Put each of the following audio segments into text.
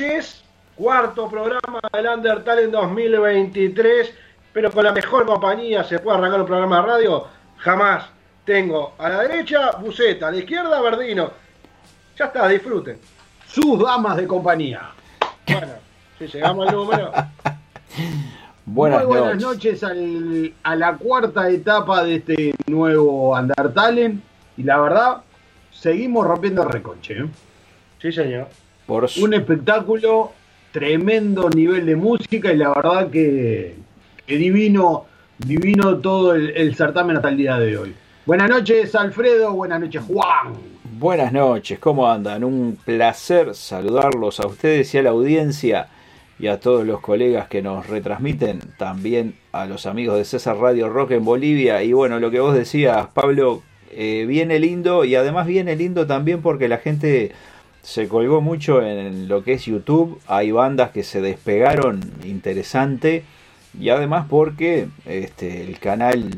Noches, cuarto programa del Undertale en 2023, pero con la mejor compañía se puede arrancar un programa de radio, jamás. Tengo a la derecha Buceta, a la izquierda Verdino. Ya está, disfruten. Sus damas de compañía. Bueno, si llegamos al número. Buenas, Muy buenas noches. noches al- a la cuarta etapa de este nuevo Undertale. Y la verdad, seguimos rompiendo reconche. ¿eh? Sí, señor. Por su- Un espectáculo, tremendo nivel de música y la verdad que, que divino, divino todo el, el certamen hasta el día de hoy. Buenas noches, Alfredo. Buenas noches, Juan. Buenas noches, ¿cómo andan? Un placer saludarlos a ustedes y a la audiencia y a todos los colegas que nos retransmiten, también a los amigos de César Radio Rock en Bolivia. Y bueno, lo que vos decías, Pablo, eh, viene lindo y además viene lindo también porque la gente se colgó mucho en lo que es YouTube. Hay bandas que se despegaron interesante y además porque este, el canal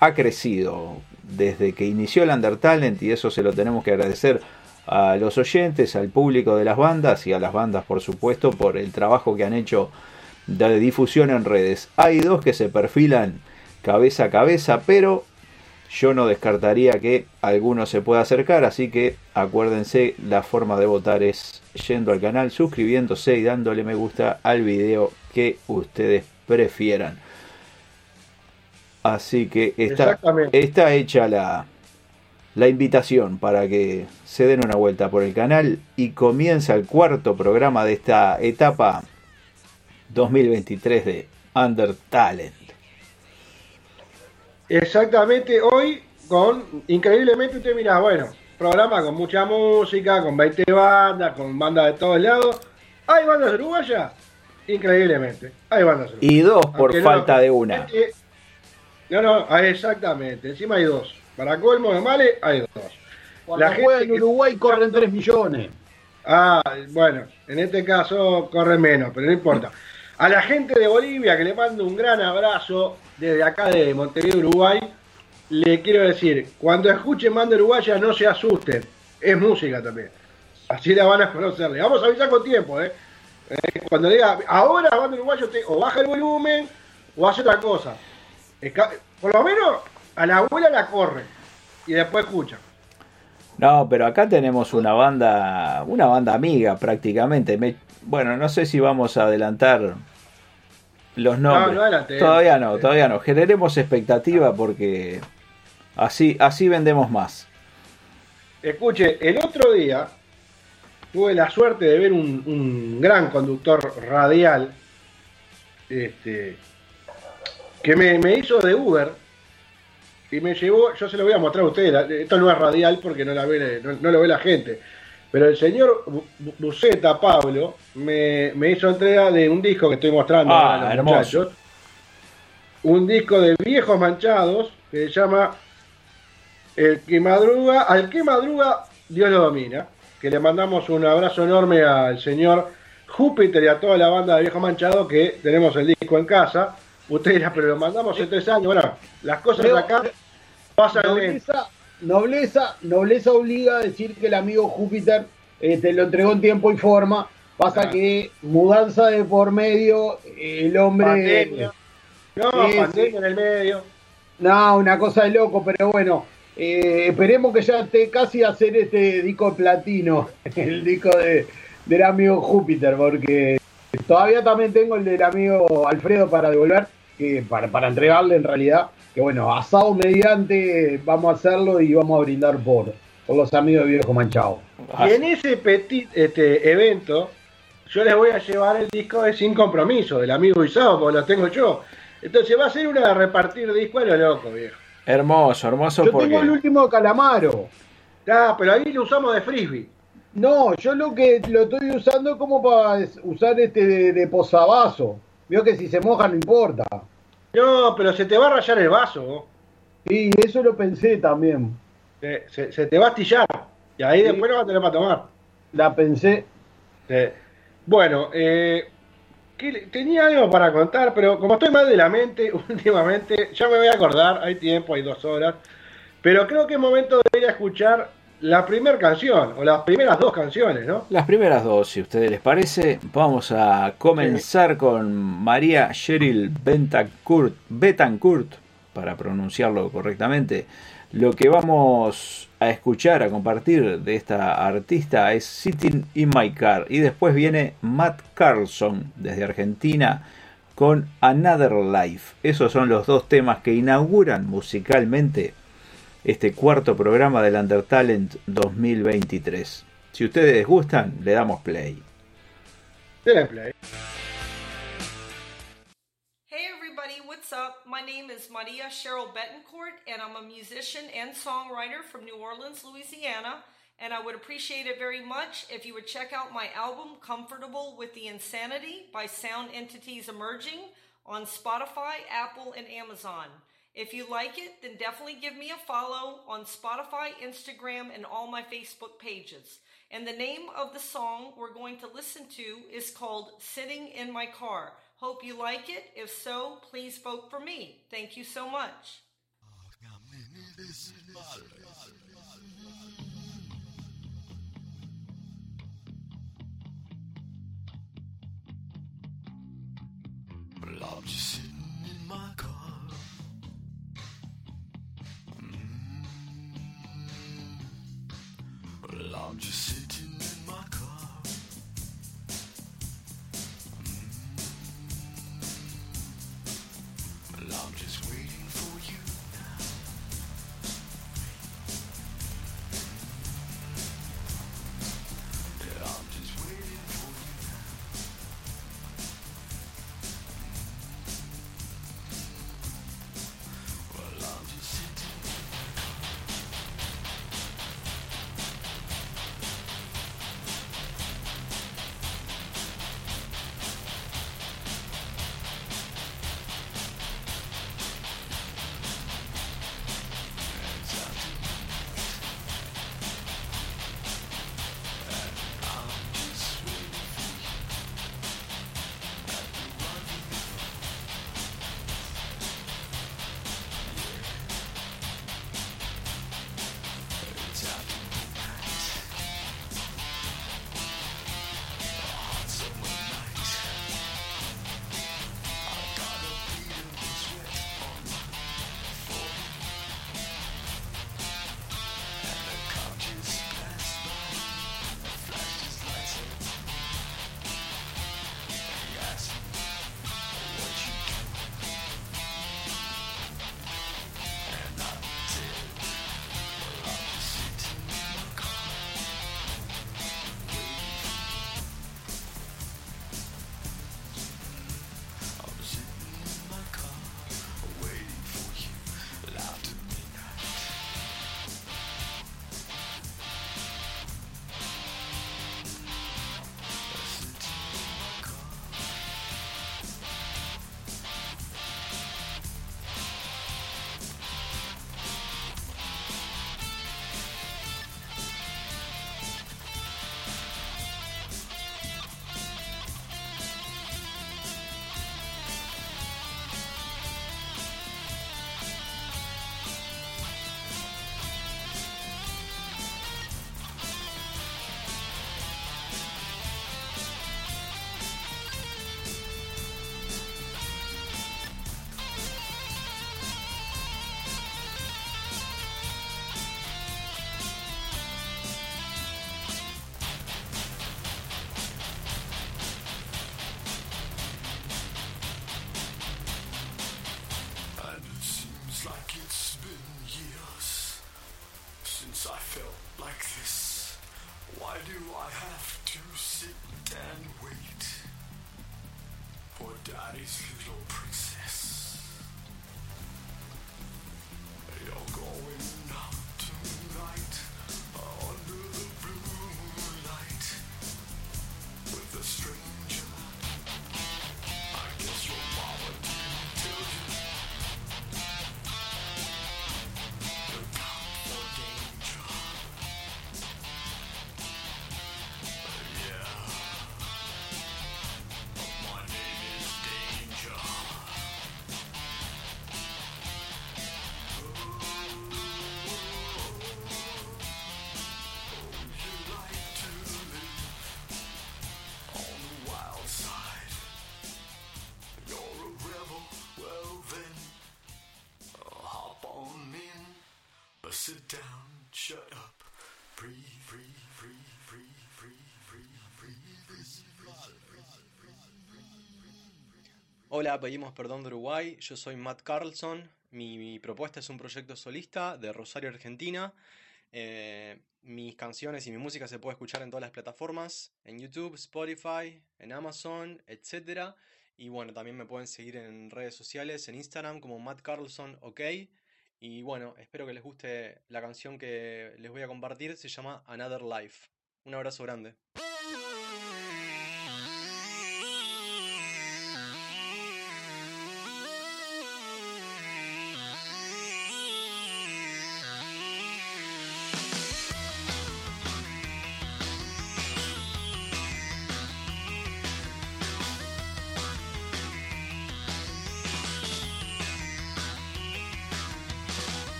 ha crecido desde que inició el Undertalent y eso se lo tenemos que agradecer a los oyentes, al público de las bandas y a las bandas por supuesto por el trabajo que han hecho de difusión en redes. Hay dos que se perfilan cabeza a cabeza, pero yo no descartaría que alguno se pueda acercar, así que acuérdense, la forma de votar es yendo al canal, suscribiéndose y dándole me gusta al video que ustedes prefieran. Así que está, está hecha la, la invitación para que se den una vuelta por el canal y comienza el cuarto programa de esta etapa 2023 de Under Talent. Exactamente, hoy con, increíblemente usted mira, bueno, programa con mucha música, con 20 bandas, con bandas de todos lados. ¿Hay bandas uruguayas? Increíblemente, hay bandas uruguayas. Y dos por Aunque no- falta de una. este- No, no, exactamente, encima hay dos. Para colmo de males, hay dos. Cuando La gente juega en que- Uruguay corren 3 millones. Ah, bueno, en este caso corre menos, pero no importa. A la gente de Bolivia que le mando un gran abrazo desde acá de Montevideo, Uruguay, le quiero decir, cuando escuchen Manda Uruguaya no se asusten, es música también. Así la van a conocer. Le vamos a avisar con tiempo, ¿eh? Eh, Cuando diga, ahora Manda Uruguaya, usted o baja el volumen o hace otra cosa. Por lo menos a la abuela la corre y después escucha. No, pero acá tenemos una banda, una banda amiga prácticamente. Me- bueno, no sé si vamos a adelantar los nombres. no adelantemos. todavía no, todavía no. Generemos expectativa porque así, así vendemos más. Escuche, el otro día tuve la suerte de ver un, un gran conductor radial este, que me, me hizo de Uber y me llevó, yo se lo voy a mostrar a ustedes, esto no es radial porque no, la ve, no, no lo ve la gente, pero el señor Bu- Bu- Buceta, Pablo, me, me hizo entrega de un disco que estoy mostrando Ah, a los hermoso. muchachos, un disco de viejos manchados que se llama El que madruga, al que madruga, Dios lo domina. Que le mandamos un abrazo enorme al señor Júpiter y a toda la banda de Viejo Manchado que tenemos el disco en casa. Usted dirá, pero lo mandamos hace tres años. Bueno, las cosas Creo- acá pasan lento. Nobleza, nobleza, obliga a decir que el amigo Júpiter eh, te lo entregó en tiempo y forma. Pasa que mudanza de por medio, eh, el hombre. Pandemia. No, pandemia sí. en el medio. No, una cosa de loco, pero bueno, eh, esperemos que ya esté casi a hacer este disco platino, el disco de, del amigo Júpiter, porque todavía también tengo el del amigo Alfredo para devolver, que para, para entregarle en realidad, que bueno, asado mediante vamos a hacerlo y vamos a brindar por, por los amigos de Viejo Manchado. Y en ese petit este, evento, yo les voy a llevar el disco de Sin Compromiso, del amigo Isao, porque lo tengo yo. Entonces va a ser una de repartir disco a lo loco, viejo. Hermoso, hermoso Yo porque tengo el último de Calamaro. Ah, pero ahí lo usamos de frisbee. No, yo lo que lo estoy usando como para usar este de, de posavasos. Veo que si se moja no importa. No, pero se te va a rayar el vaso. Sí, eso lo pensé también. Se, se- se te va a astillar. Y ahí Sí. después no vas a tener para tomar. La pensé. Bueno, eh, ¿qué le- tenía algo para contar, pero como estoy mal de la mente últimamente, ya me voy a acordar, hay tiempo, hay dos horas, pero creo que es momento de ir a escuchar la primera canción, o las primeras dos canciones, ¿no? Las primeras dos, si a ustedes les parece, vamos a comenzar con María Cheryl Betancourt, Betancourt, para pronunciarlo correctamente. Lo que vamos a escuchar, a compartir de esta artista es Sitting in My Car. Y después viene Matt Carlson desde Argentina con Another Life. Esos son los dos temas que inauguran musicalmente este cuarto programa del Undertalent 2023. Si ustedes gustan, le damos play. Denle play. Hey everybody, what's up? My name is Maria Cheryl Betancourt, and I'm a musician and songwriter from New Orleans, Louisiana. And I would appreciate it very much if you would check out my album, Comfortable with the Insanity by Sound Entities Emerging, on Spotify, Apple, and Amazon. If you like it, then definitely give me a follow on Spotify, Instagram, and all my Facebook pages. And the name of the song we're going to listen to is called Sitting in My Car. Hope you like it. If so, please vote for me. Thank you so much. Hola, pedimos perdón de Uruguay. Yo soy Matt Carlson. Mi, propuesta es un proyecto solista de Rosario, Argentina. Eh, mis canciones y mi música se puede escuchar en todas las plataformas, en YouTube, Spotify, en Amazon, etc. Y bueno, también me pueden seguir en redes sociales, en Instagram como Matt Carlson OK. Y bueno, espero que les guste la canción que les voy a compartir, se llama Another Life. Un abrazo grande.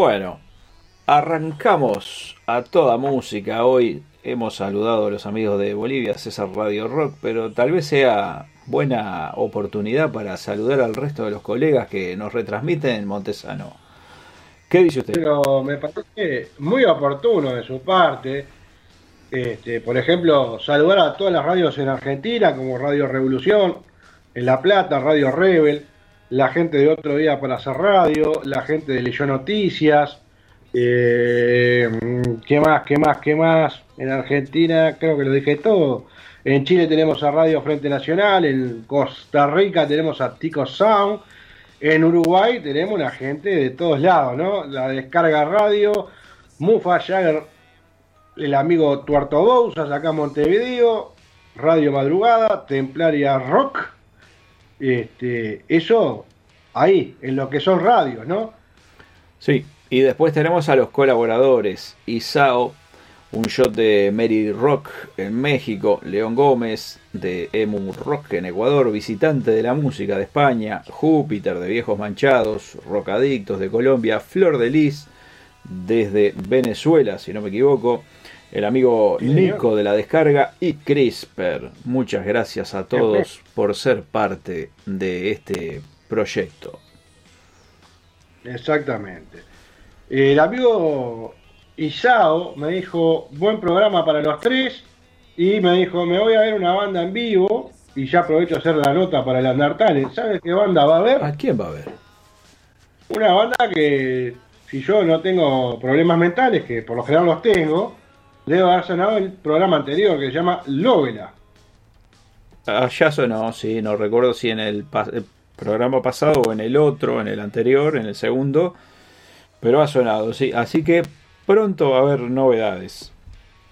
Bueno, arrancamos a toda música. Hoy hemos saludado a los amigos de Bolivia, César Radio Rock, pero tal vez sea buena oportunidad para saludar al resto de los colegas que nos retransmiten en Montesano. ¿Qué dice usted? Pero me parece muy oportuno de su parte. Este, por ejemplo, saludar a todas las radios en Argentina, como Radio Revolución, en La Plata, Radio Rebel, la gente de Otro Día para hacer radio, la gente de Leyó Noticias, eh, ¿qué más, qué más, qué más? En Argentina creo que lo dije todo. En Chile tenemos a Radio Frente Nacional, en Costa Rica tenemos a Tico Sound, en Uruguay tenemos una gente de todos lados, ¿no? La descarga radio, Mufa Jagger, el amigo Tuerto Bousas acá en Montevideo, Radio Madrugada, Templaria Rock, este, eso ahí, en lo que son radios, ¿no? Sí, y después tenemos a los colaboradores, Isao, un shot de Mary Rock en México, León Gómez de Emu Rock en Ecuador, visitante de la música de España, Júpiter de Viejos Manchados, Rocadictos de Colombia, Flor de Lis desde Venezuela, si no me equivoco, el amigo Nico de la descarga y CRISPR. Muchas gracias a todos por ser parte de este proyecto. Exactamente. El amigo Isao me dijo, buen programa para los tres, y me dijo, me voy a ver una banda en vivo, y ya aprovecho a hacer la nota para el Undertale. ¿Sabes qué banda va a ver? ¿A quién va a ver? Una banda que, si yo no tengo problemas mentales, que por lo general los tengo, debo haber sonado el programa anterior, que se llama Lovela. Ah, ya sonó, sí, no recuerdo si en el, pa- el programa pasado o en el otro, en el anterior, en el segundo, pero ha sonado, sí. Así que pronto va a haber novedades.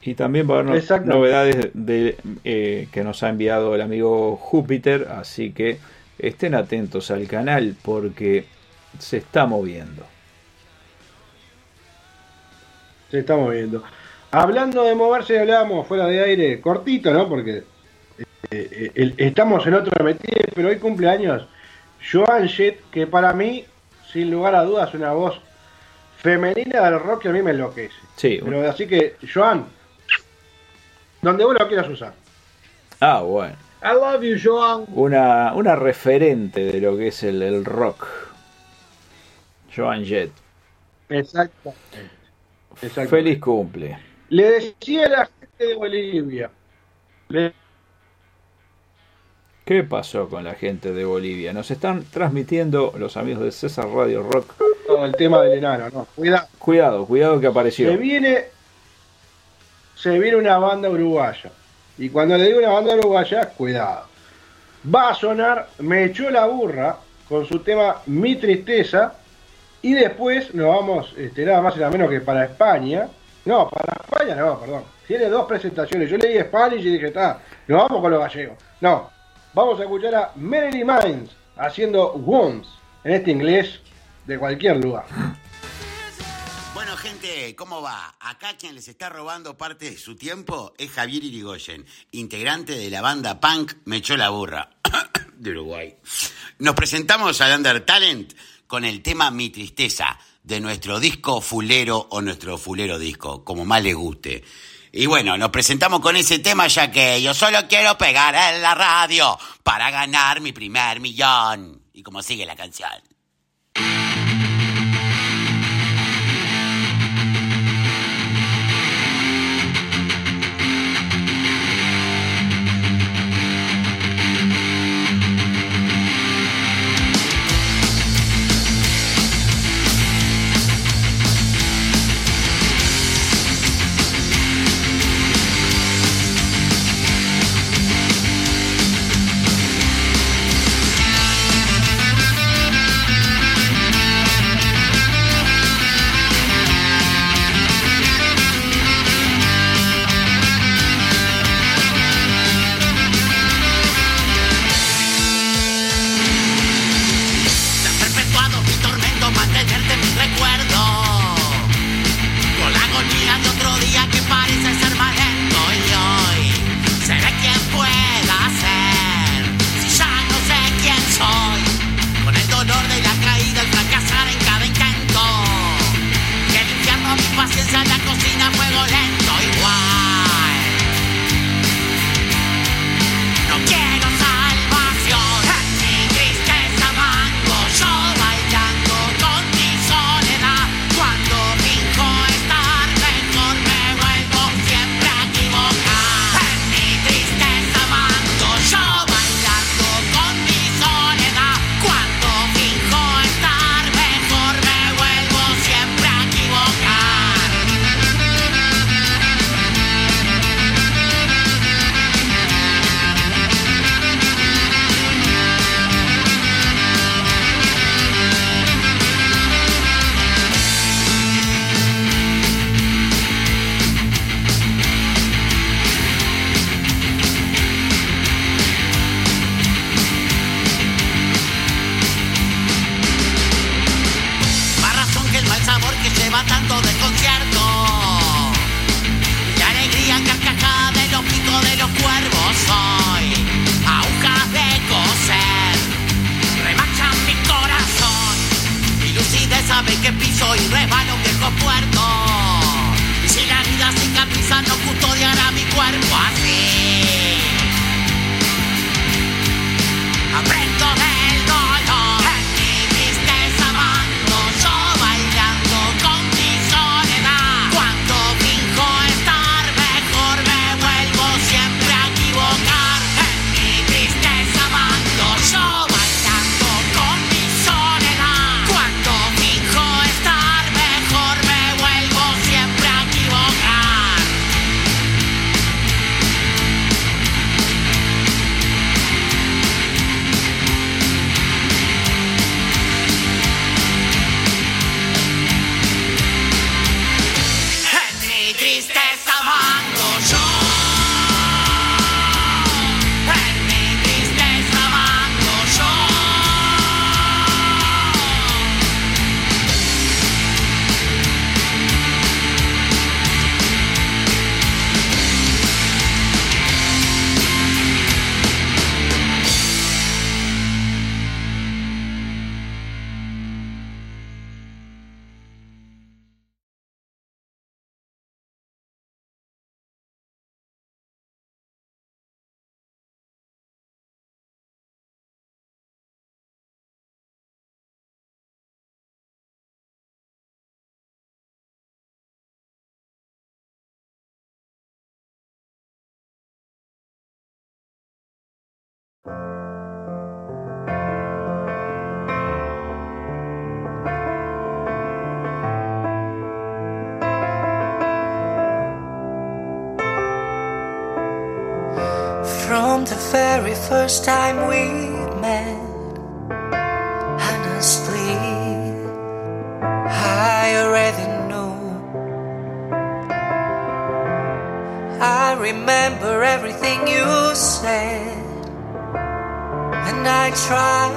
Y también va a haber no- novedades de, eh, que nos ha enviado el amigo Júpiter, así que estén atentos al canal porque se está moviendo. Se está moviendo. Hablando de moverse, hablábamos fuera de aire, cortito, ¿no? Porque eh, eh, el- estamos en otro metido, pero hoy cumpleaños Joan Jett, que para mí, sin lugar a dudas, es una voz femenina del rock que a mí me enloquece. Sí, Pero así que, Joan, donde vos lo quieras usar. ah, bueno. I love you, Joan. Una, una referente de lo que es el, el rock. Joan Jett. Exactamente. Exactamente. Feliz cumple. Le decía a la gente de Bolivia, le ¿Qué pasó con la gente de Bolivia? Nos están transmitiendo los amigos de César Radio Rock. todo el tema del enano, ¿no? Cuidado. Cuidado, cuidado que apareció. Se viene, se viene una banda uruguaya. Y cuando le digo una banda uruguaya, cuidado. Va a sonar Me echó la burra con su tema Mi tristeza. Y después nos vamos, este, nada más y nada menos que para España. No, para España no, perdón. Tiene dos presentaciones. Yo leí Spanish y dije, está, nos vamos con los gallegos. No, vamos a escuchar a Melody Mines haciendo Wounds en este inglés de cualquier lugar. Bueno, gente, ¿cómo va? Acá quien les está robando parte de su tiempo es Javier Irigoyen, integrante de la banda punk Me echó la burra de Uruguay. Nos presentamos al Under Talent con el tema Mi Tristeza de nuestro disco fulero o nuestro fulero disco, como más les guste. Y bueno, nos presentamos con ese tema ya que yo solo quiero pegar en la radio para ganar mi primer millón. Y como sigue la canción. very first time we met. Honestly, I already knew. I remember everything you said, and I tried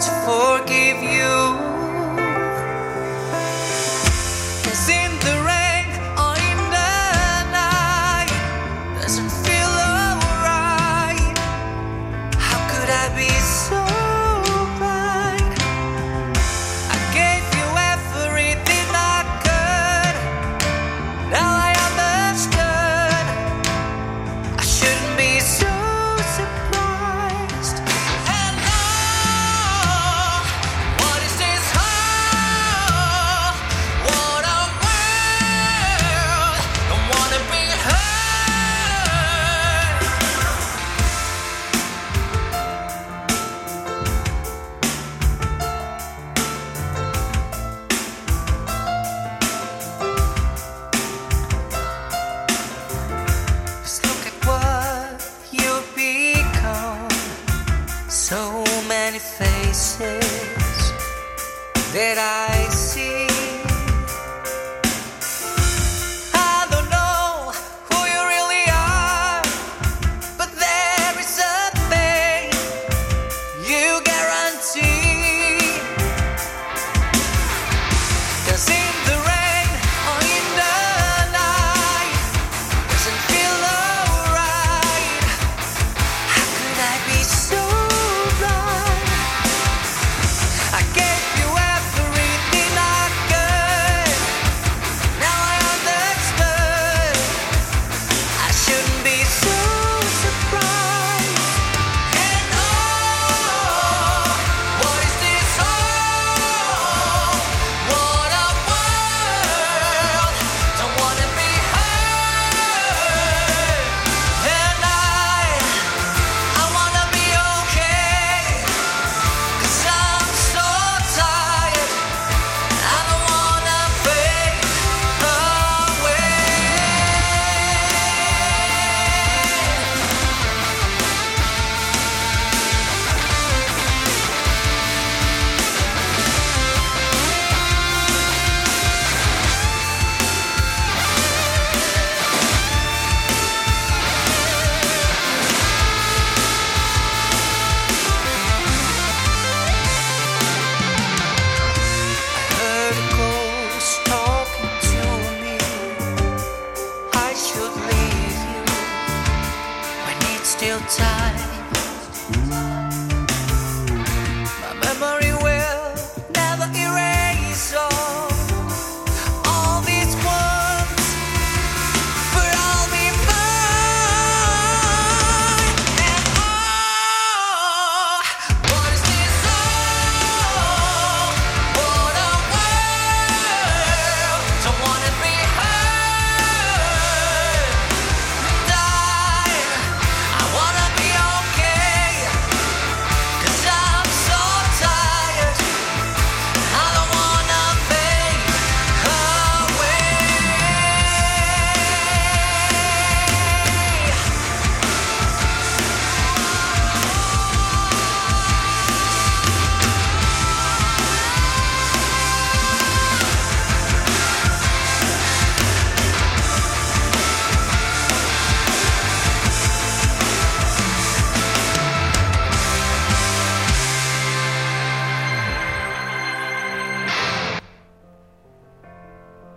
to forget.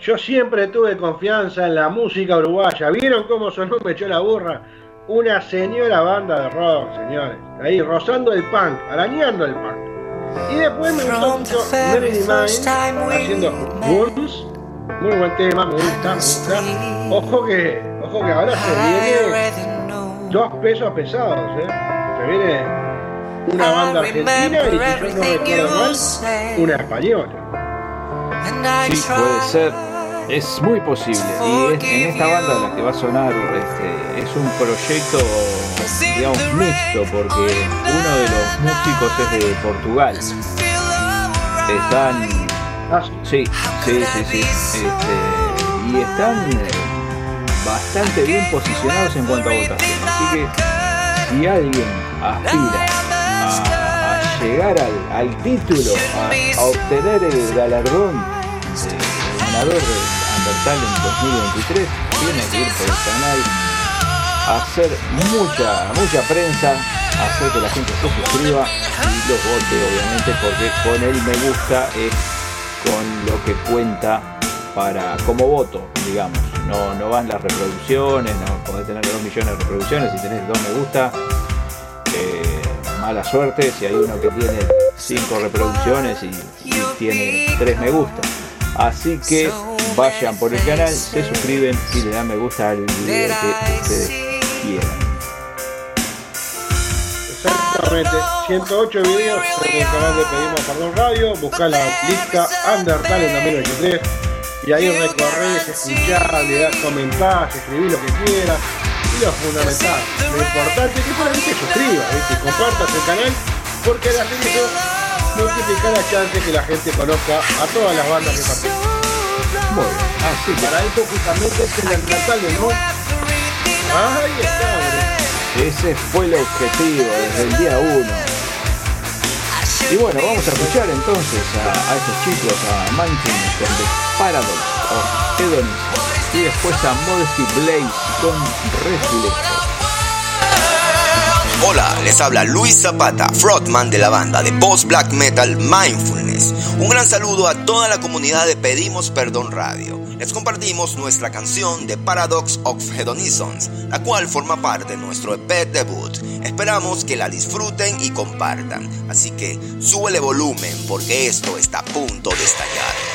Yo siempre tuve confianza en la música uruguaya. ¿Vieron cómo sonó Me echó la burra? Una señora banda de rock, señores. Ahí rozando el punk, arañando el punk. Y después me gustó mucho Manson haciendo Burns. Muy buen tema, me gusta, me gusta. Ojo que, ojo que ahora se viene dos pesos pesados, ¿eh? Se viene una banda argentina y si yo no recuerdo mal, una española. Sí, puede ser. Es muy posible. Y es- en esta banda la que va a sonar este, es un proyecto, digamos, mixto, porque uno de los músicos es de Portugal. Están. Sí, sí, sí, sí. Este, y están eh, bastante bien posicionados en cuanto a votación. Así que si alguien aspira a, a llegar al, al título, a, a obtener el galardón ganador del Undertale en 2023, tiene que ir por el canal, hacer mucha, mucha prensa, hacer que la gente se suscriba y los vote obviamente, porque con el me gusta es con lo que cuenta para como voto, digamos. No, no van las reproducciones, no podés tener 2 millones de reproducciones si tenés dos me gusta. eh, mala suerte si hay uno que tiene 5 reproducciones y, y tiene 3 me gusta. Así que vayan por el canal, se suscriben y le dan me gusta al video que ustedes quieran. Exactamente, 108 videos en el canal de Pedimos Perdón Radio, buscá la lista Undertale en 2023 y ahí recorres, escuchás, le das comentás, escribís lo que quieras. Y lo fundamental, lo importante es que por ahí te suscribas, ¿viste? compartas el canal porque la gente la chance que la gente conozca a todas las bandas que participan. Bueno, así que para eso justamente es el Undertale, ¿no? Ahí está. Ese fue el objetivo desde el día 1. Y bueno, vamos a escuchar entonces a, a estos chicos, a Mindfulness con The Paradox of Hedonism y después a Modesty Blaze con Reflejo. Hola, les habla Luis Zapata, frontman de la banda de post black metal Mindfulness. Un gran saludo a toda la comunidad de Pedimos Perdón Radio. Les compartimos nuestra canción The Paradox of Hedonisms, la cual forma parte de nuestro EP debut. Esperamos que la disfruten y compartan, así que súbele volumen porque esto está a punto de estallar.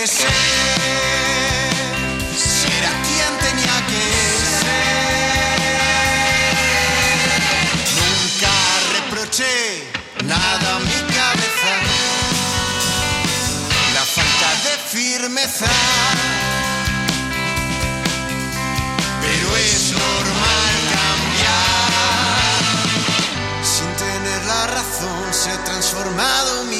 Que ser, si era quien tenía que ser. Nunca reproché nada a mi cabeza, la falta de firmeza. Pero es normal cambiar. Sin tener la razón se ha transformado mi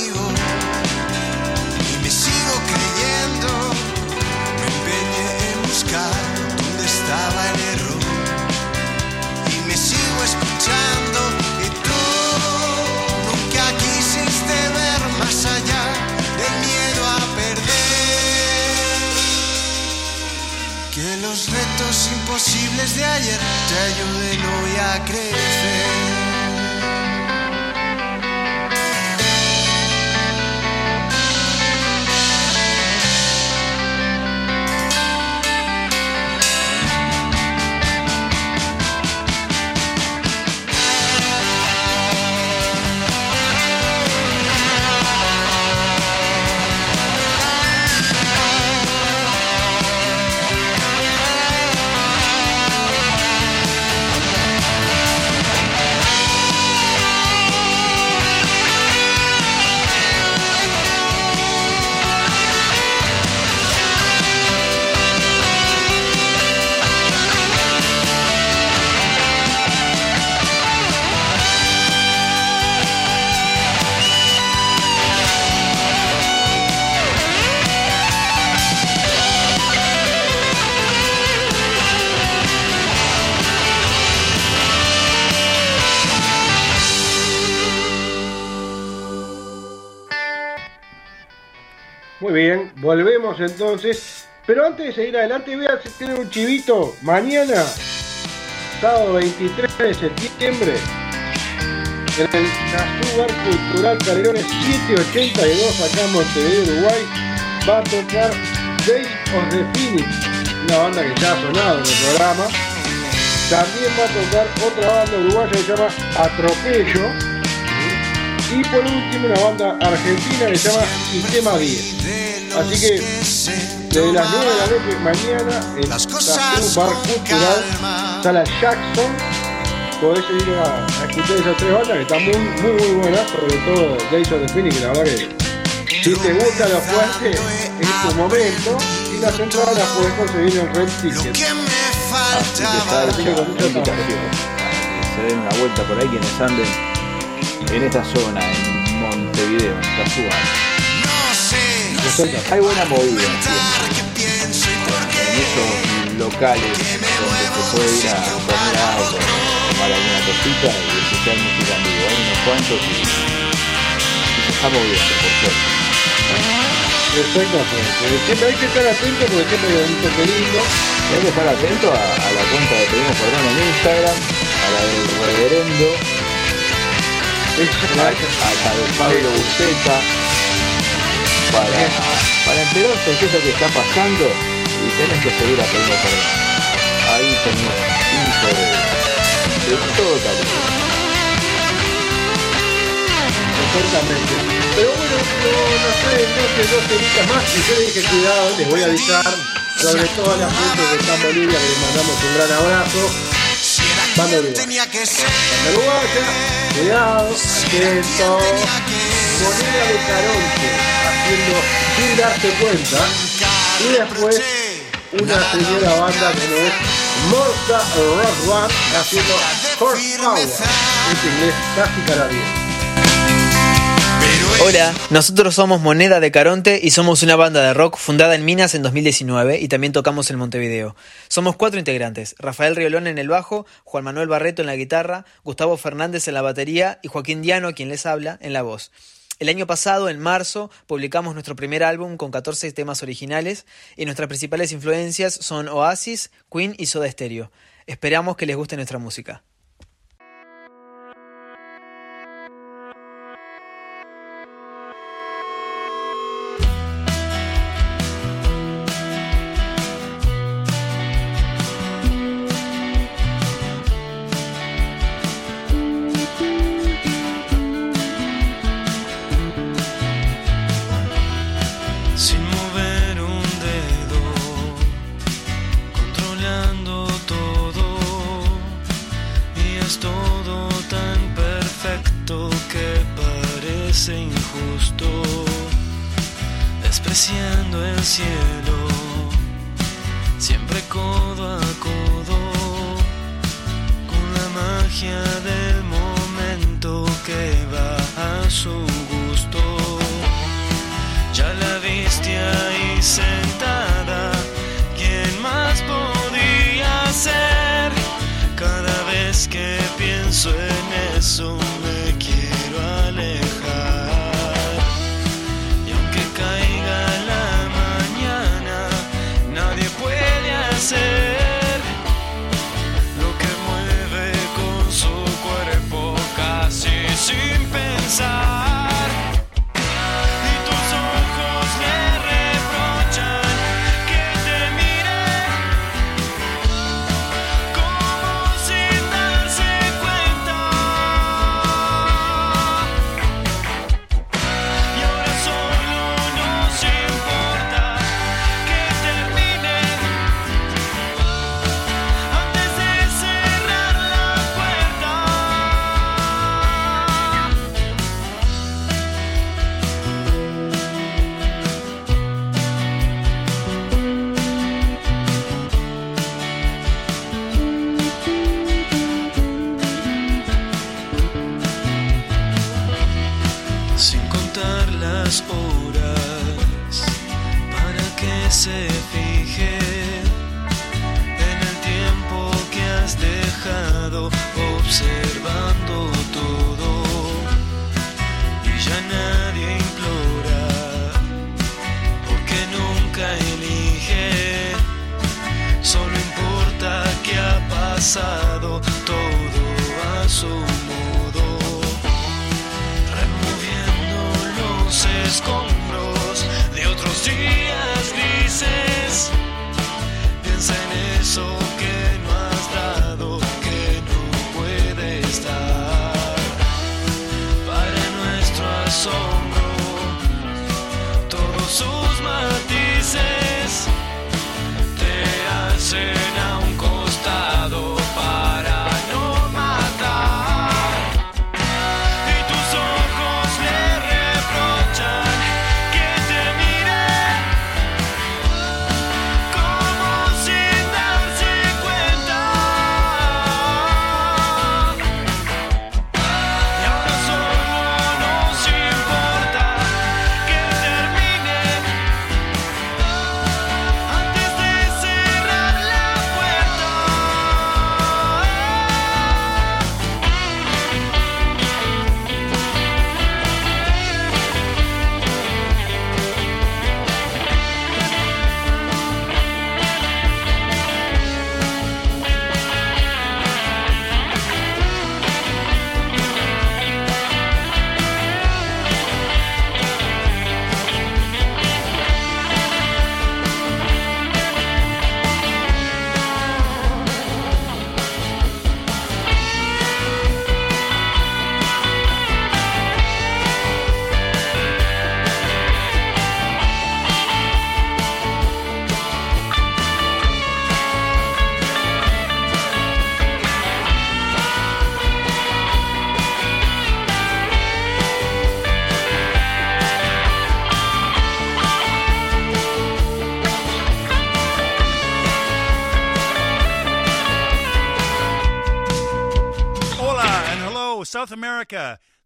imposibles de ayer te ayuden hoy a crecer. Entonces. Pero antes de seguir adelante, voy a tener un chivito. Mañana, sábado 23 de septiembre, en el Nazubar Cultural Canelones 782, acá en Montevideo, Uruguay, va a tocar Days of the Phoenix, una banda que ya ha sonado en el programa. También va a tocar otra banda uruguaya que se llama Atropello. Y por último una banda argentina que se llama Sistema 10. Así que desde las 9 de la noche mañana en Tazú Bar Cultural, Sala Jackson, podés ir a, a escuchar esas tres bandas que están muy, muy, muy buenas, sobre todo of the Phoenix, que la verdad que si te gusta lo fuerte es tu momento y las entradas las podés conseguir en Red Ticket. Así que está hecho con mucha invitación. Para que se den una vuelta por ahí quienes anden en esta zona, en Montevideo, en Tazúa. Hay buena movida. En esos locales donde se puede ir a comer algo, tomar alguna cosita y escuchar música en vivo. Hay unos cuantos y, y se está moviendo, por suerte. Exactamente. Siempre hay que estar atento porque siempre hay un toque lindo. Hay que estar atento a, a la cuenta de Pedimos Perdón en Instagram, a la del reverendo, a, a la de Pablo Buceta, para, para enterarse de qué es lo que está pasando y tenés que seguir a Pedimos Perdón. Ahí tenés info de, de todo calibre. Exactamente. Pero bueno, no, no sé, entonces dos temitas más. Y yo le dije, cuidado, les voy a avisar. Sobre todo a la gente que está en Bolivia, que les mandamos un gran abrazo. Banda Uruguaya. Banda Uruguaya, cuidado, atento. Moneda de Caronte, haciendo sin darse cuenta. Y después, una señora banda no es Morta Rock Band, haciendo Horsepower. Es inglés casi canadiense. Hola, nosotros somos Moneda de Caronte y somos una banda de rock fundada en Minas en 2019 y también tocamos en Montevideo. Somos cuatro integrantes, Rafael Riolón en el bajo, Juan Manuel Barreto en la guitarra, Gustavo Fernández en la batería y Joaquín Diano, quien les habla, en la voz. El año pasado, en marzo, publicamos nuestro primer álbum con 14 temas originales y nuestras principales influencias son Oasis, Queen y Soda Stereo. Esperamos que les guste nuestra música.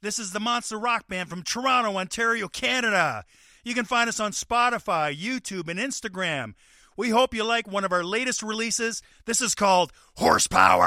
This is the Monster Rock Band from Toronto, Ontario, Canada. You can find us on Spotify, YouTube, and Instagram. We hope you like one of our latest releases. This is called Horsepower.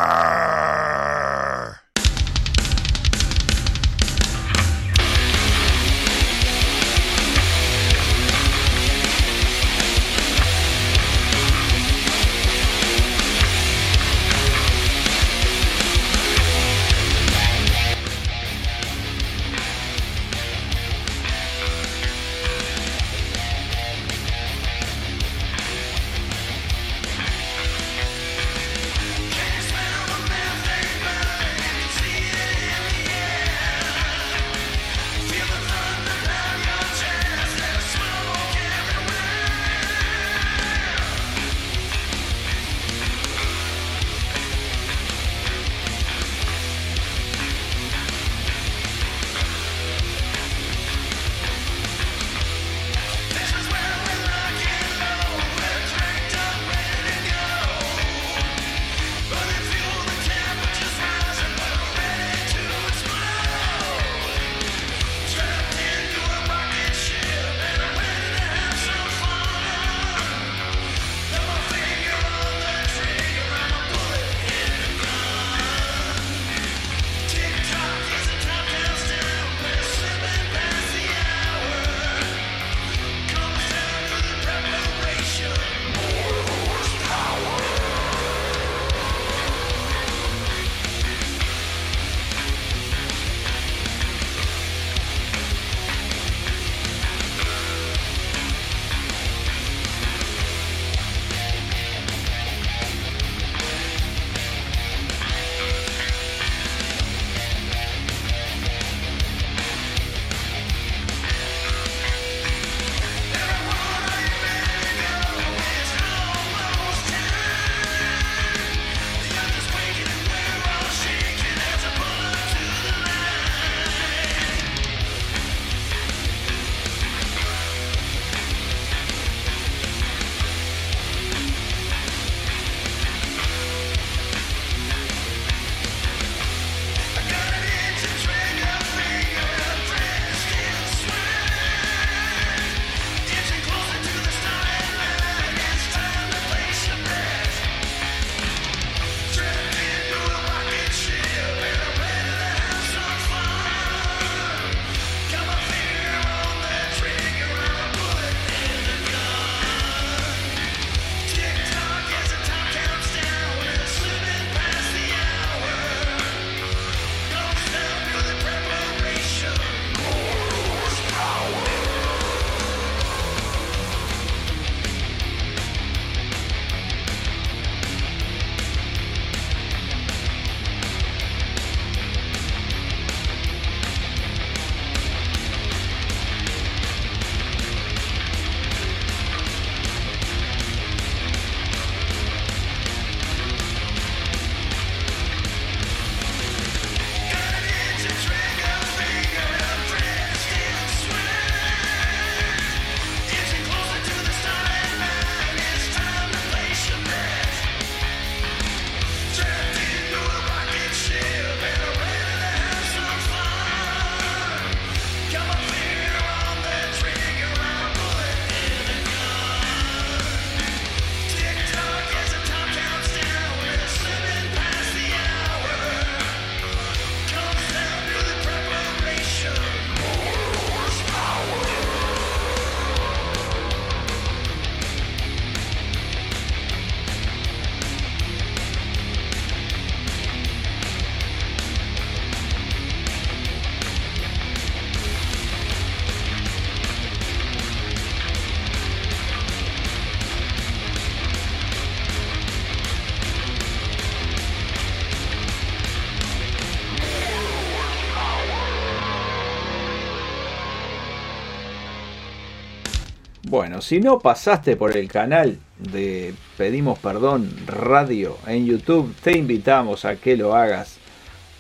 Bueno, si no pasaste por el canal de Pedimos Perdón Radio en YouTube, te invitamos a que lo hagas,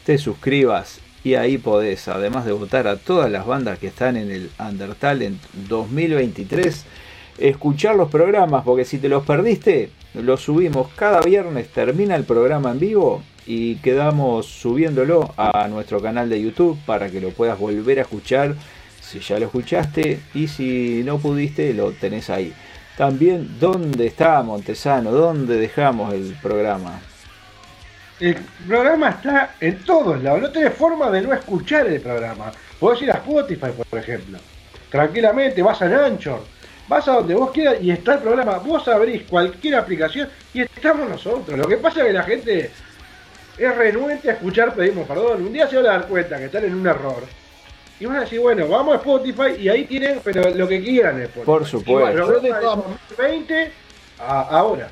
te suscribas y ahí podés, además de votar a todas las bandas que están en el Undertalent 2023, escuchar los programas, porque si te los perdiste, los subimos cada viernes, termina el programa en vivo y quedamos subiéndolo a nuestro canal de YouTube para que lo puedas volver a escuchar si ya lo escuchaste y si no pudiste lo tenés ahí. También, ¿dónde está Montesano? ¿Dónde dejamos el programa? El programa está en todos lados. No tenés forma de no escuchar el programa. Podés ir a Spotify, por ejemplo. Tranquilamente, vas a Anchor. Vas a donde vos quieras y está el programa. Vos abrís cualquier aplicación y estamos nosotros. Lo que pasa es que la gente es renuente a escuchar pedimos perdón. Un día se van a dar cuenta que están en un error. Y van a decir, bueno, vamos a Spotify y ahí tienen, pero lo que quieran Spotify. Por supuesto. bueno, yo de todas 20 a ahora.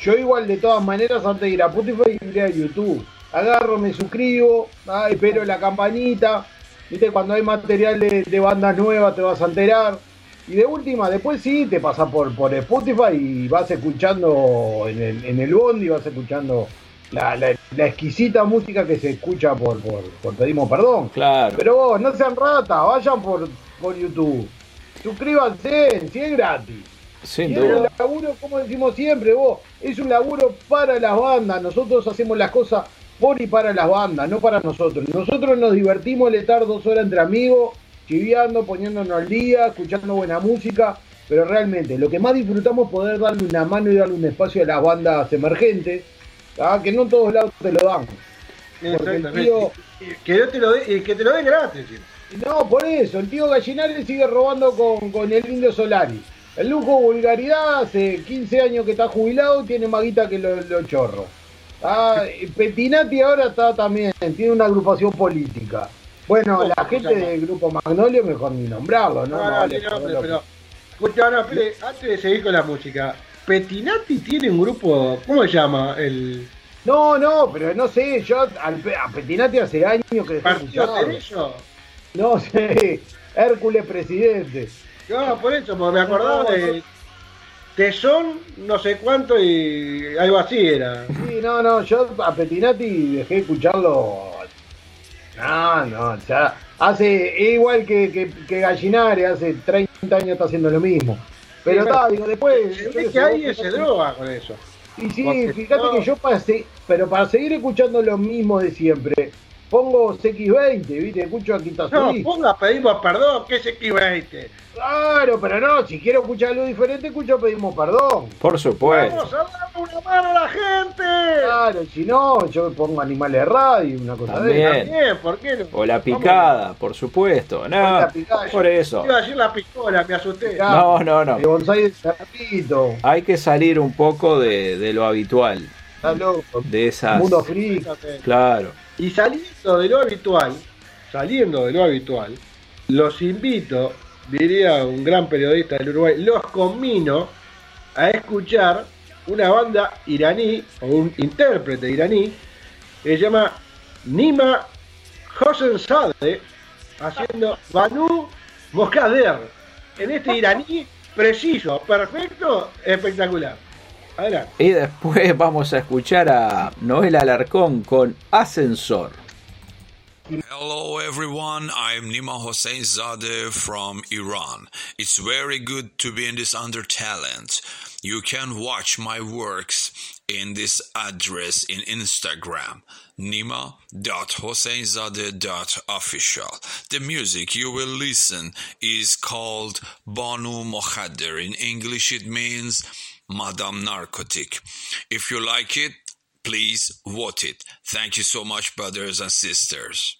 Yo igual de todas maneras antes de ir a Spotify iré a YouTube. Agarro, me suscribo, ah, espero la campanita. Viste, cuando hay material de, de bandas nuevas te vas a enterar. Y de última, después sí, te pasas por, por Spotify y vas escuchando en el, en el bondi, vas escuchando la, la- la exquisita música que se escucha por, por, por Pedimos Perdón. Claro. Pero vos, no sean ratas, vayan por, por YouTube. Suscríbanse, si es gratis. Sin Y es un duda. laburo, como decimos siempre, vos, es un laburo para las bandas. Nosotros hacemos las cosas por y para las bandas, no para nosotros. Nosotros nos divertimos el estar dos horas entre amigos, chiviando, poniéndonos al día, escuchando buena música. Pero realmente, lo que más disfrutamos es poder darle una mano y darle un espacio a las bandas emergentes, ¿ah? que no en todos lados te lo dan. Porque el tío, Que, no te lo que te lo den gratis. no, por eso, el tío Gallinari sigue robando con, con el indio Solari. El lujo vulgaridad hace 15 años que está jubilado tiene más guita que los los chorros. Ah, y Pettinati ahora está también, tiene una agrupación política. Bueno, ¿Cómo la gente del grupo Magnolio mejor ni nombrarlo, ¿no? No, vale nombre, lo- pero. Escucha, espere, antes de seguir con la música, Petinati tiene un grupo, ¿cómo se llama? El No, no, pero no sé, yo al, a Pettinati hace años que Partido. Tereso. No sé, Hércules presidente. No, por eso, porque me acordaba de Tesón, no sé cuánto y algo así era. Sí, no, no, yo a Pettinati dejé de escucharlo. No, no, ya. Hace, es igual que, que, que Gallinari, hace 30 años está haciendo lo mismo. Pero Sí, está, digo, después. Es que ahí se droga con eso. Y sí, Porque fíjate no- que yo para para seguir escuchando lo mismo de siempre, pongo CX20, ¿viste? Escucho a Quinta No, ponga, pedimos perdón, que es equivalente. Claro, pero no, si quiero escuchar algo diferente, escucho pedimos perdón. Por supuesto. Vamos a darle una mano a la gente. Claro, si no, yo pongo animales de radio, una cosa de También. esa. También, ¿por qué no? O la picada, por supuesto. No, La picada. por eso. Iba a decir la pistola, me asusté. No, no, no. El bonsai de Hay que salir un poco de, de lo habitual. Está loco. De esas. Mundo. Claro. Y saliendo de lo habitual, saliendo de lo habitual, los invito, diría un gran periodista del Uruguay, los conmino a escuchar una banda iraní, o un intérprete iraní, que se llama Nima Hosenzade, haciendo Banu Mokader, en este iraní preciso, perfecto, espectacular. Adelante. Y después vamos a escuchar a Noel Alarcón con Ascensor. Hello everyone, I'm Nima Hossein Zadeh from Iran. It's very good to be in this under talent. You can watch my works in this address in Instagram, nima.hosseinzadeh.official. The music you will listen is called Banu Mokhadder. In English it means Madame Narcotic. If you like it, please vote it. Thank you so much, brothers and sisters.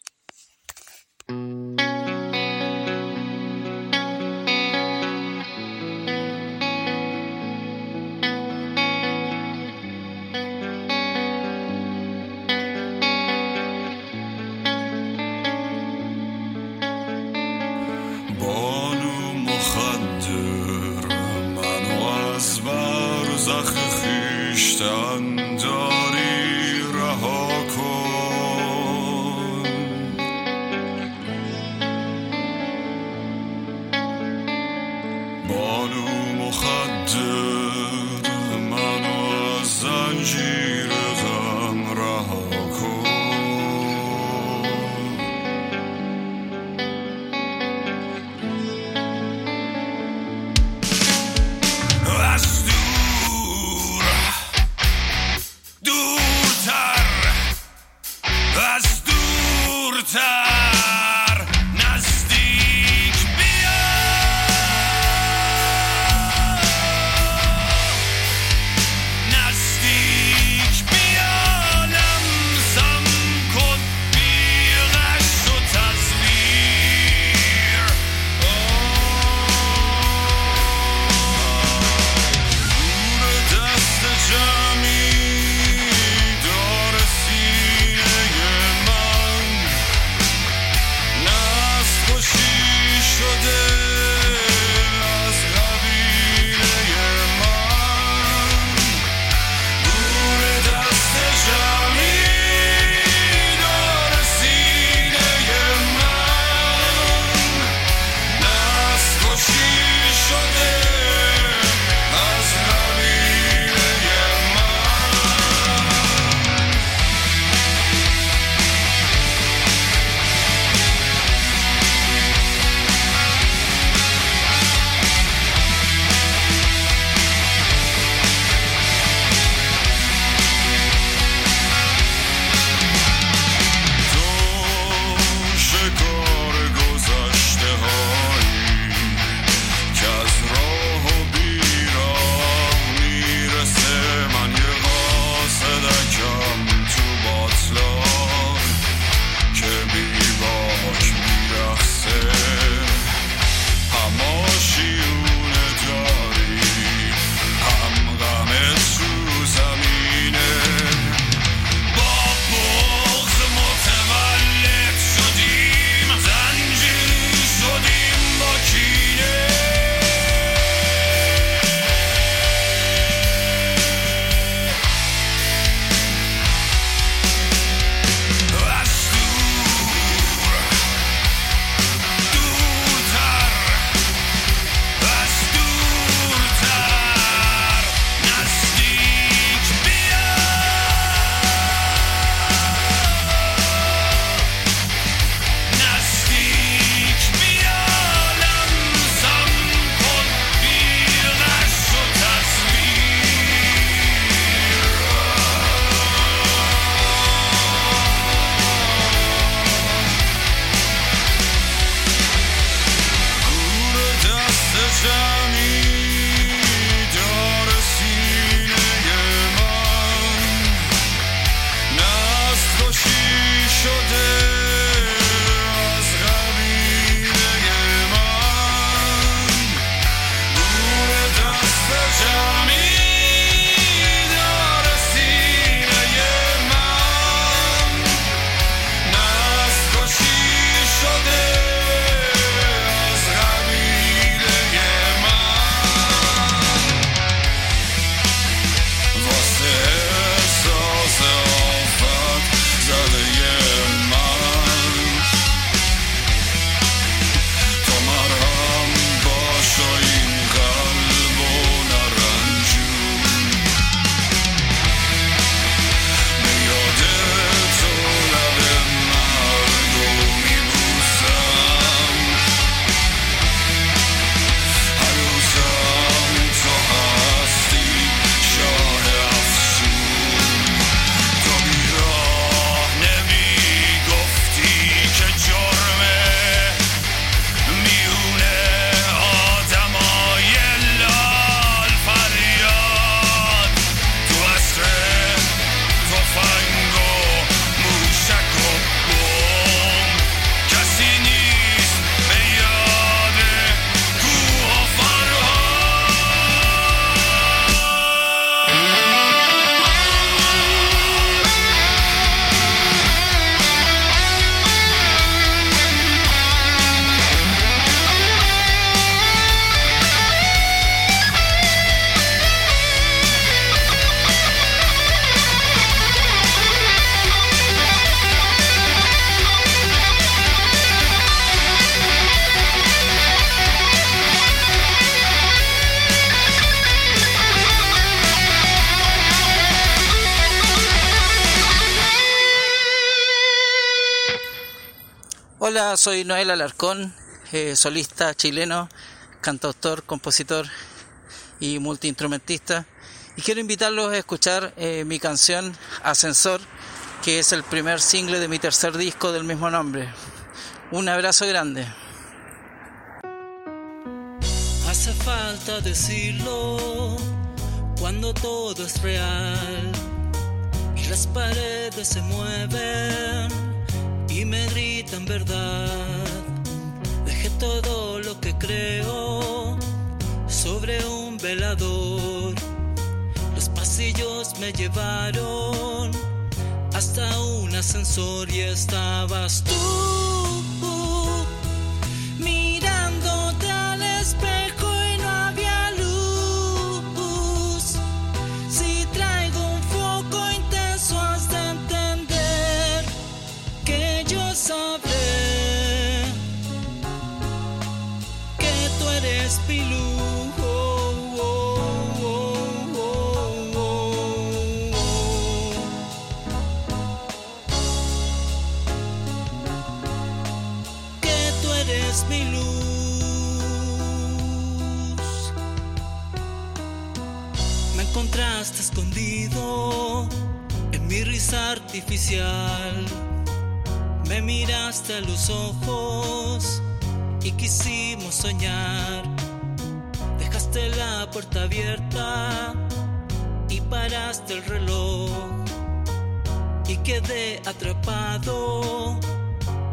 verstand. Soy Noel Alarcón, eh, solista chileno, cantautor, compositor y multiinstrumentista. Y quiero invitarlos a escuchar eh, mi canción Ascensor que es el primer single de mi tercer disco del mismo nombre. Un abrazo grande. Hace falta decirlo cuando todo es real y las paredes se mueven y me gritan verdad. Dejé todo lo que creo sobre un velador. Los pasillos me llevaron hasta un ascensor y estabas tú encontraste escondido en mi risa artificial. Me miraste a los ojos y quisimos soñar. Dejaste la puerta abierta y paraste el reloj. Y quedé atrapado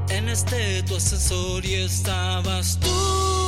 en este tu ascensor y estabas tú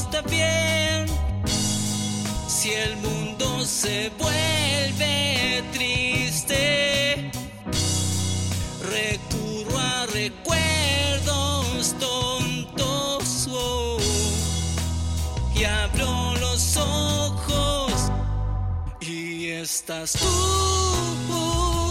está bien. Si el mundo se vuelve triste, recurro a recuerdos tontos oh, y abro los ojos y estás tú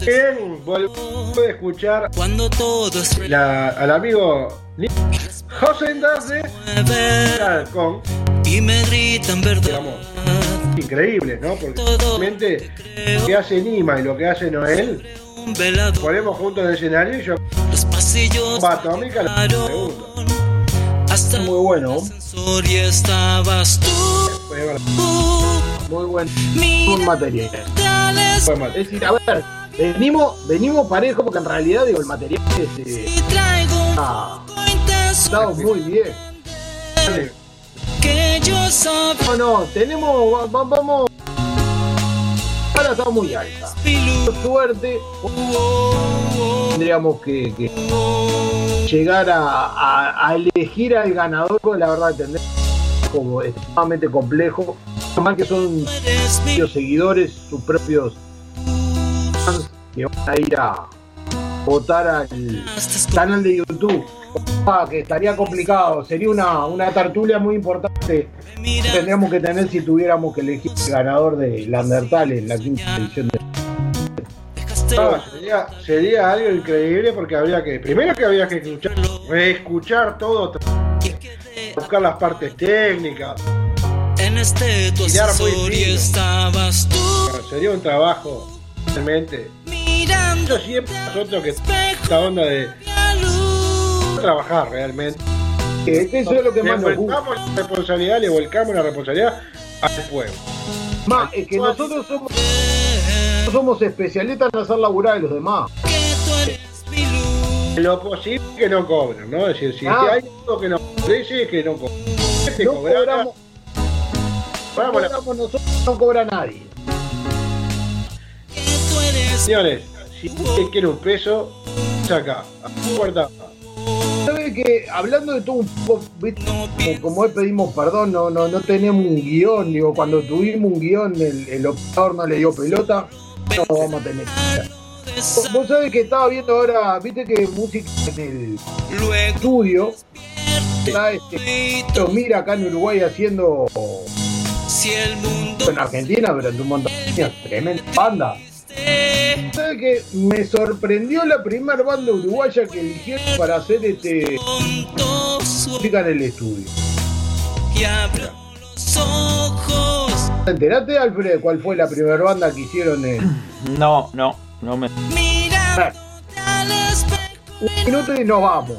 Bien, volvemos a escuchar cuando todo es la- al amigo José Endarce con y me gritan verdad. increíbles, ¿no? Porque realmente lo que hace Nima y lo que hace Noel, ponemos juntos en el escenario y yo Los pasillos atómica segundo. hasta Muy bueno. ascensor y estabas tú. Muy buen, buen material. Es decir, a ver, venimos, venimos parejo porque en realidad digo el material eh, ah, está muy bien. Sabré. No, no, tenemos, va- va- vamos. Ahora está muy alta. Por suerte, tendríamos que, que llegar a, a- a elegir al ganador, la verdad tendremos como extremadamente complejo. Más que son propios seguidores, sus propios fans que van a ir a votar al canal de YouTube. Ah, que estaría complicado, sería una, una tertulia muy importante. Tendríamos que tener si tuviéramos que elegir el ganador de Landertal en la quinta edición de No, sería, sería algo increíble porque habría que, primero que habría que escuchar, reescuchar todo, buscar las partes técnicas. En este tu estabas tú sería un trabajo realmente. Mirando siempre nosotros que esta onda de trabajar realmente. Eso es lo que le más nos gusta. volcamos la responsabilidad, le volcamos la responsabilidad al pueblo. Más, es que nosotros somos, no somos especialistas en hacer laburar a los demás. Lo posible que no cobren, ¿no? Es decir, si Ah. hay algo que no dice que no cobren. Este No cobrara- cobramos, la- cobramos nosotros, no cobra nadie. Señores, si usted quiere un peso, saca a la puerta. ¿Sabe que hablando de todo un poco, como, hoy pedimos perdón, no, no, no tenemos un guion, digo, cuando tuvimos un guion el, el operador no le dio pelota, no vamos a tener. Vos- sabés que estaba viendo ahora, viste que música en el estudio, está este, lo mira acá en Uruguay haciendo en Argentina, pero en un montón de años, tremenda banda. ¿Sabes que me sorprendió la primera banda uruguaya que eligieron para hacer este música en el estudio? y abro los ojos ¿Te enteraste, Alfred, cuál fue la primera banda que hicieron en No, no, no me. espejo un minuto y nos vamos?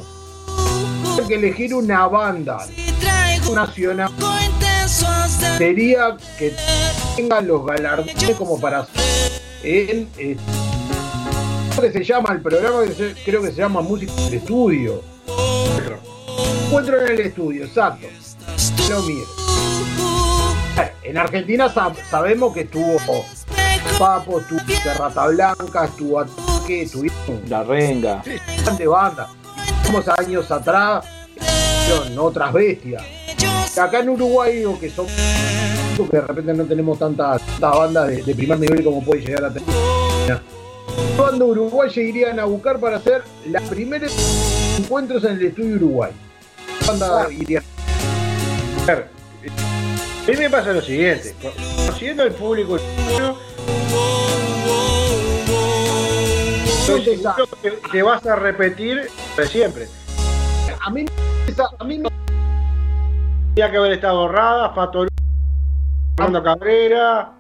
Hay que elegir una banda nacional. Sería que tenga los galardones como para hacer en eh, que se llama el programa que se- creo que se llama música del estudio. Encuentro en el estudio exacto. Lo miro en Argentina sab- sabemos que estuvo Papo estuvo Rata Blanca estuvo Ataque estuvieron La renga. de banda. Estamos años atrás otras bestias. Acá en Uruguay digo que son que de repente no tenemos tantas tantas bandas de, de primer nivel como puede llegar a tener. Cuando uruguayos irían a buscar para hacer las primeros encuentros en el estudio Uruguay. Banda iría A mí me pasa lo siguiente, conociendo el público seguro que vas a repetir de siempre. a mí a mí me- Tenía que haber estado Rada, Fato Lu- Fernando Cabrera.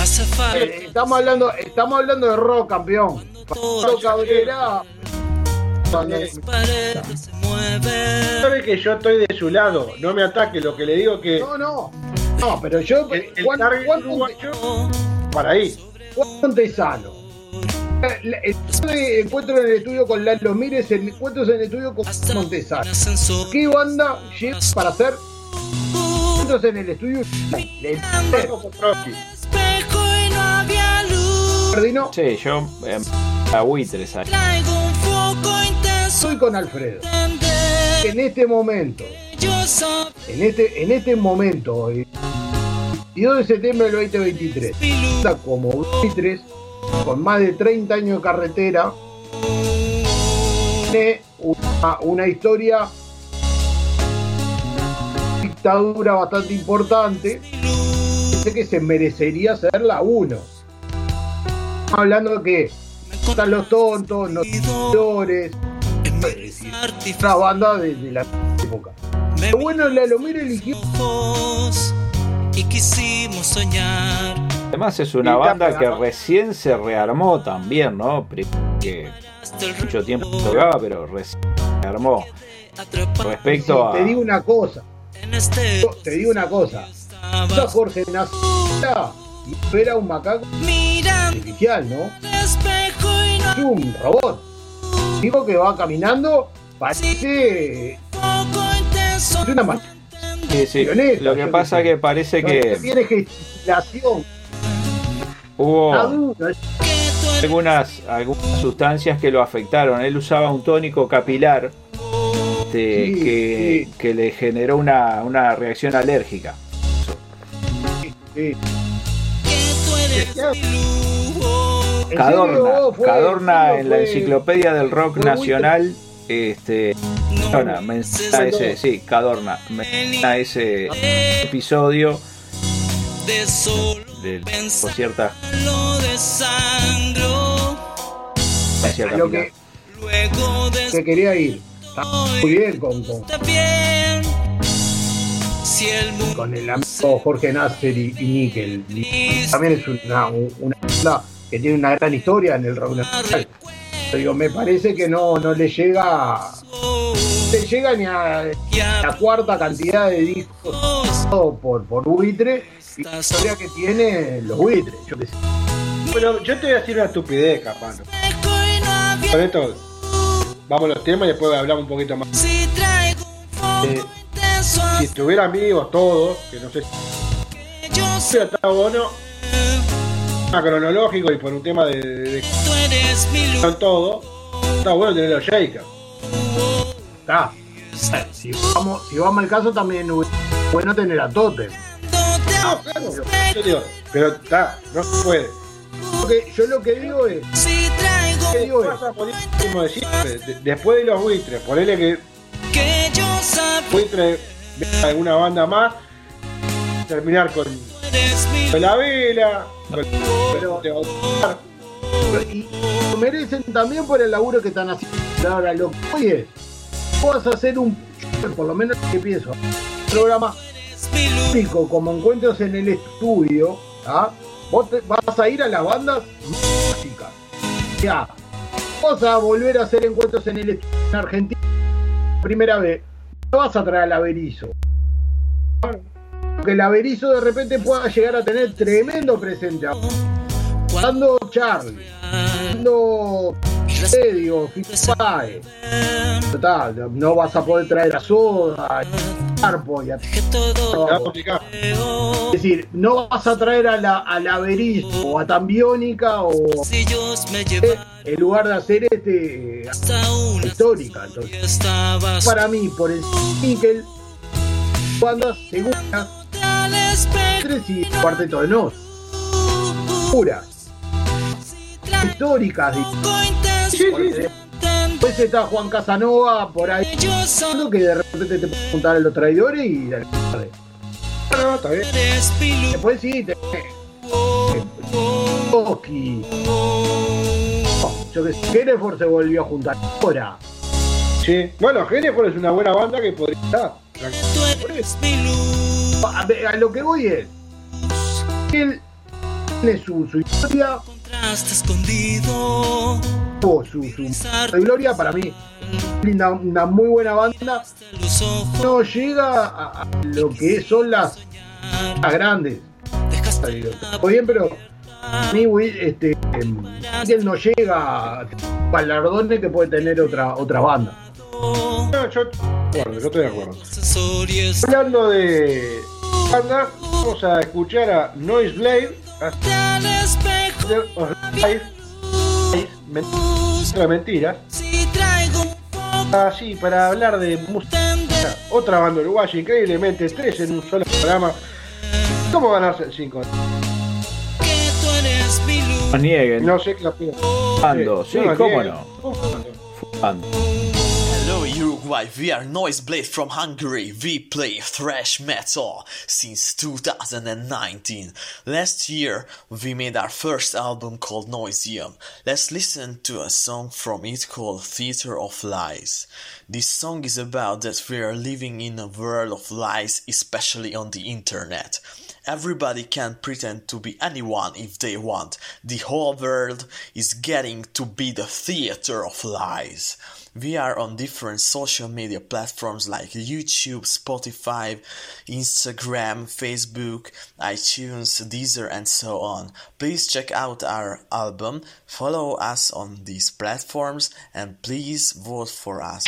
hace falta eh, estamos hablando estamos hablando de rock campeón Pablo Cabrera Sabe que yo estoy de su lado, no me ataque, lo que le digo que no no no pero yo el, el ¿cuánto- target cuánto- uruguayo para ahí. Juan Montesano. Encuentro en el estudio con Lalo el encuentro en el estudio con Montesano. ¿Qué banda lleva para hacer en el estudio? Le- Perdino, Sí, yo. eh, a buitres ahí. soy con Alfredo. En este momento, en este, en este momento, el 22 de septiembre del 2023, está como buitres, con más de 30 años de carretera, tiene una, una historia dictadura bastante importante sé que se merecería ser la 1 hablando de que están los tontos los seguidores una banda de, de la época. Pero bueno la Lomir eligió y quisimos soñar. Además es una banda que recién se rearmó también, ¿no? Que mucho tiempo tocaba, pero recién se armó. Respecto te a... digo una cosa te digo una cosa Yo, Jorge nació y era un macaco artificial ¿no? es un robot digo que va caminando parece es una ma- Sí, sí. Marioneta, Lo que pasa sé. que parece que tiene gesticulación hubo es- algunas, algunas sustancias que lo afectaron. Él usaba un tónico capilar este, que, que le generó una, una reacción alérgica. Cadorna, Cadorna en la enciclopedia del rock nacional, este, menciona ese, sí, Cadorna, menciona ese episodio de, por ciertas ciertas A lo que, que quería ir. Está muy bien con, con, con el amigo Jorge Nasser y, y Nickel. Y También es una, una banda que tiene una gran historia en el rock nacional. Pero digo, me parece que no, no le llega le llega ni a la cuarta cantidad de discos por, por buitre y la historia que tiene los buitres. Yo. Pero yo te voy a decir una estupidez, capaz. Con esto, vamos a los temas y después hablamos un poquito más. Eh, si estuviera amigos todos, que no sé si hubiera estado bueno, tema cronológico y por un tema de, de, de- con todo, está bueno tener los shakers. Está. Si vamos, si vamos al caso, también es bueno tener a Totem. No, claro, yo digo, pero está, no se puede. Yo lo que digo es. ¿Qué digo pasa por eso, como de siempre, de- después de los buitres, ponele que buitre alguna banda más, terminar con, con la vela, con Pero- Y lo merecen también por el laburo que están haciendo. Ahora, lo que hoy es, vas a hacer un, por lo menos que pienso, un programa único como encuentros en el estudio, ¿ah? vos te- vas a ir a las bandas músicas. Ya, vas a volver a hacer encuentros en el en Argentina, primera vez, no vas a traer al Averizo. Que el Averizo de repente pueda llegar a tener tremendo presente. Cuando Charlie, cuando digo, total, no vas a poder traer a Soda, a Carpo y a Es decir, no vas a traer a la, a la o a Tambiónica o en lugar de hacer este eh, histórica. Entonces, para mí, por el Nickel, bandas seguras, tres y cuarteto de nos. Puras. Históricas. Digo. Porque Después está Juan Casanova por ahí. Creo que de repente te puedes juntar a los traidores y dale. No, está bien. Después sí, te. Oski. Oh, yo que sé, Hereford se volvió a juntar ahora. Sí, bueno, Hereford es una buena banda que podría estar. A, a lo que voy es. Él tiene su, su historia. Tuvo su, su, su gloria para mí. Una, una muy buena banda. No llega a, a lo que son las, las grandes. Muy bien, pero a mí, Will, este, em, él no llega a galardones que puede tener otra, otra banda. No, yo, bueno, yo estoy de acuerdo. Hablando de banda, vamos a escuchar a Noise Blade. Mentira, mentiras. Así, para hablar de música. Otra banda uruguaya, increíblemente, tres en un solo programa. ¿Cómo ganarse el 5? No nieguen. No sé qué opina. Fumando, sí, no, cómo nieguen. no. Fumando. Uruguay, we are Noise Blade from Hungary. We play thrash metal since 2019. Last year we made our first album called Noisium. Let's listen to a song from it called Theater of Lies. This song is about that we are living in a world of lies, especially on the internet. Everybody can pretend to be anyone if they want. The whole world is getting to be the theater of lies. We are on different social media platforms like YouTube, Spotify, Instagram, Facebook, iTunes, Deezer, and so on. Please check out our album, follow us on these platforms, and please vote for us.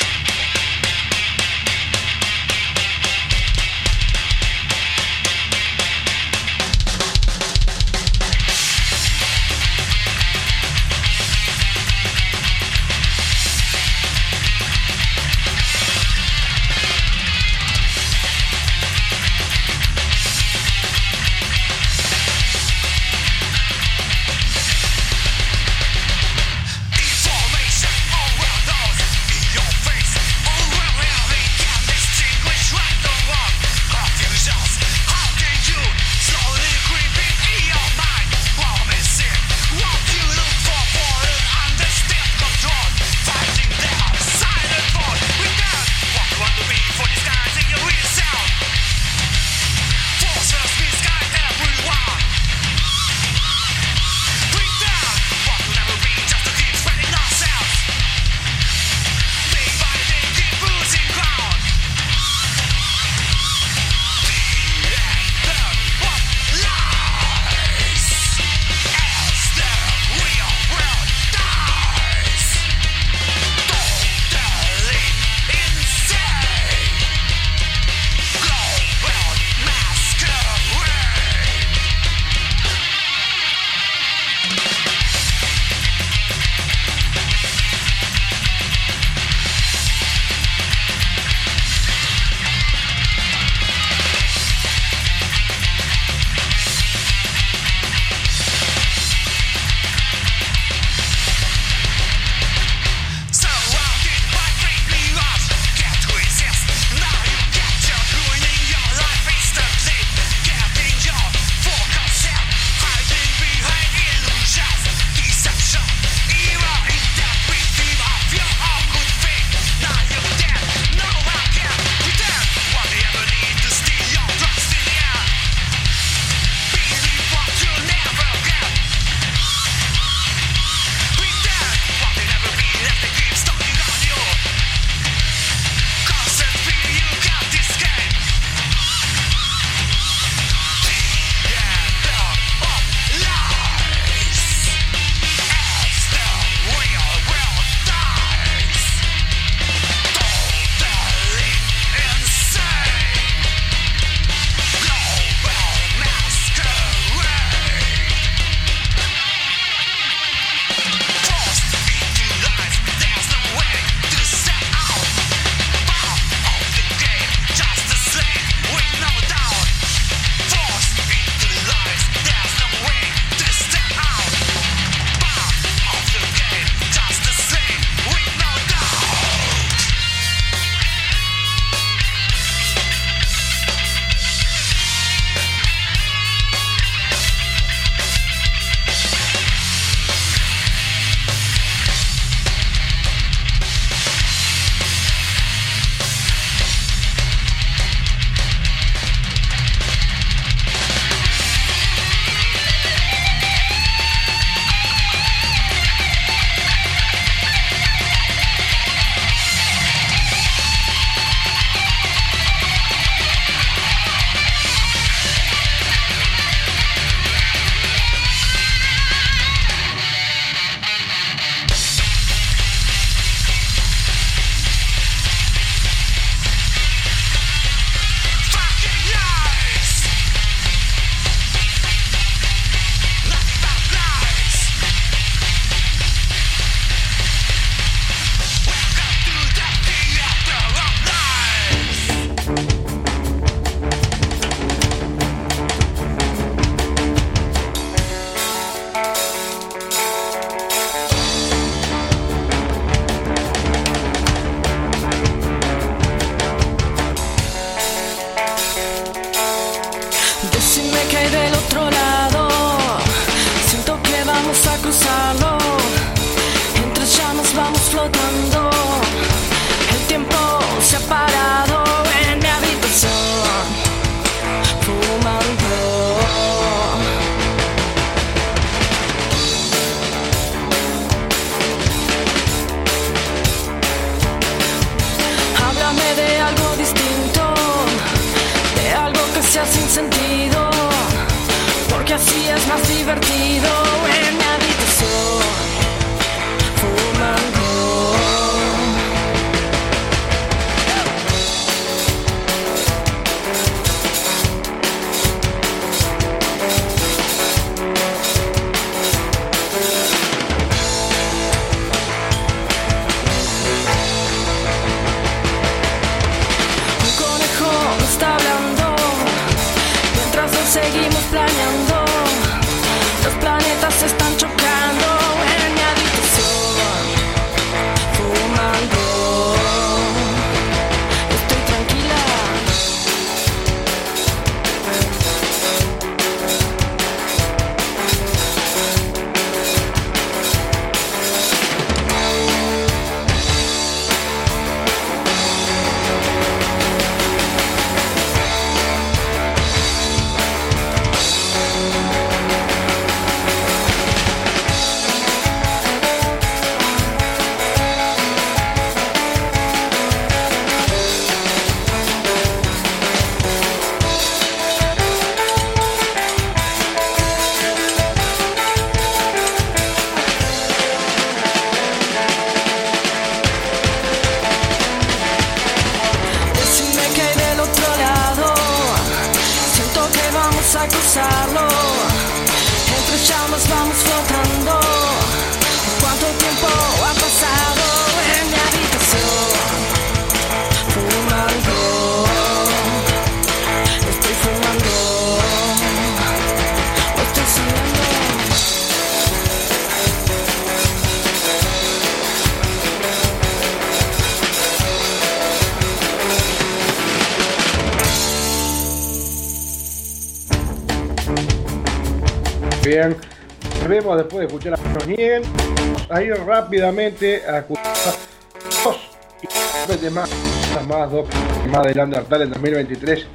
Bien, volvemos después de escuchar a nos nieguen a ir rápidamente a escuchar dos y de más, más dos más del Undertale en 2023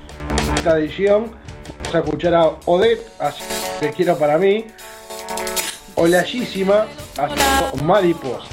esta edición vamos a escuchar a Odette así que quiero para mí Olallísima haciendo Mariposa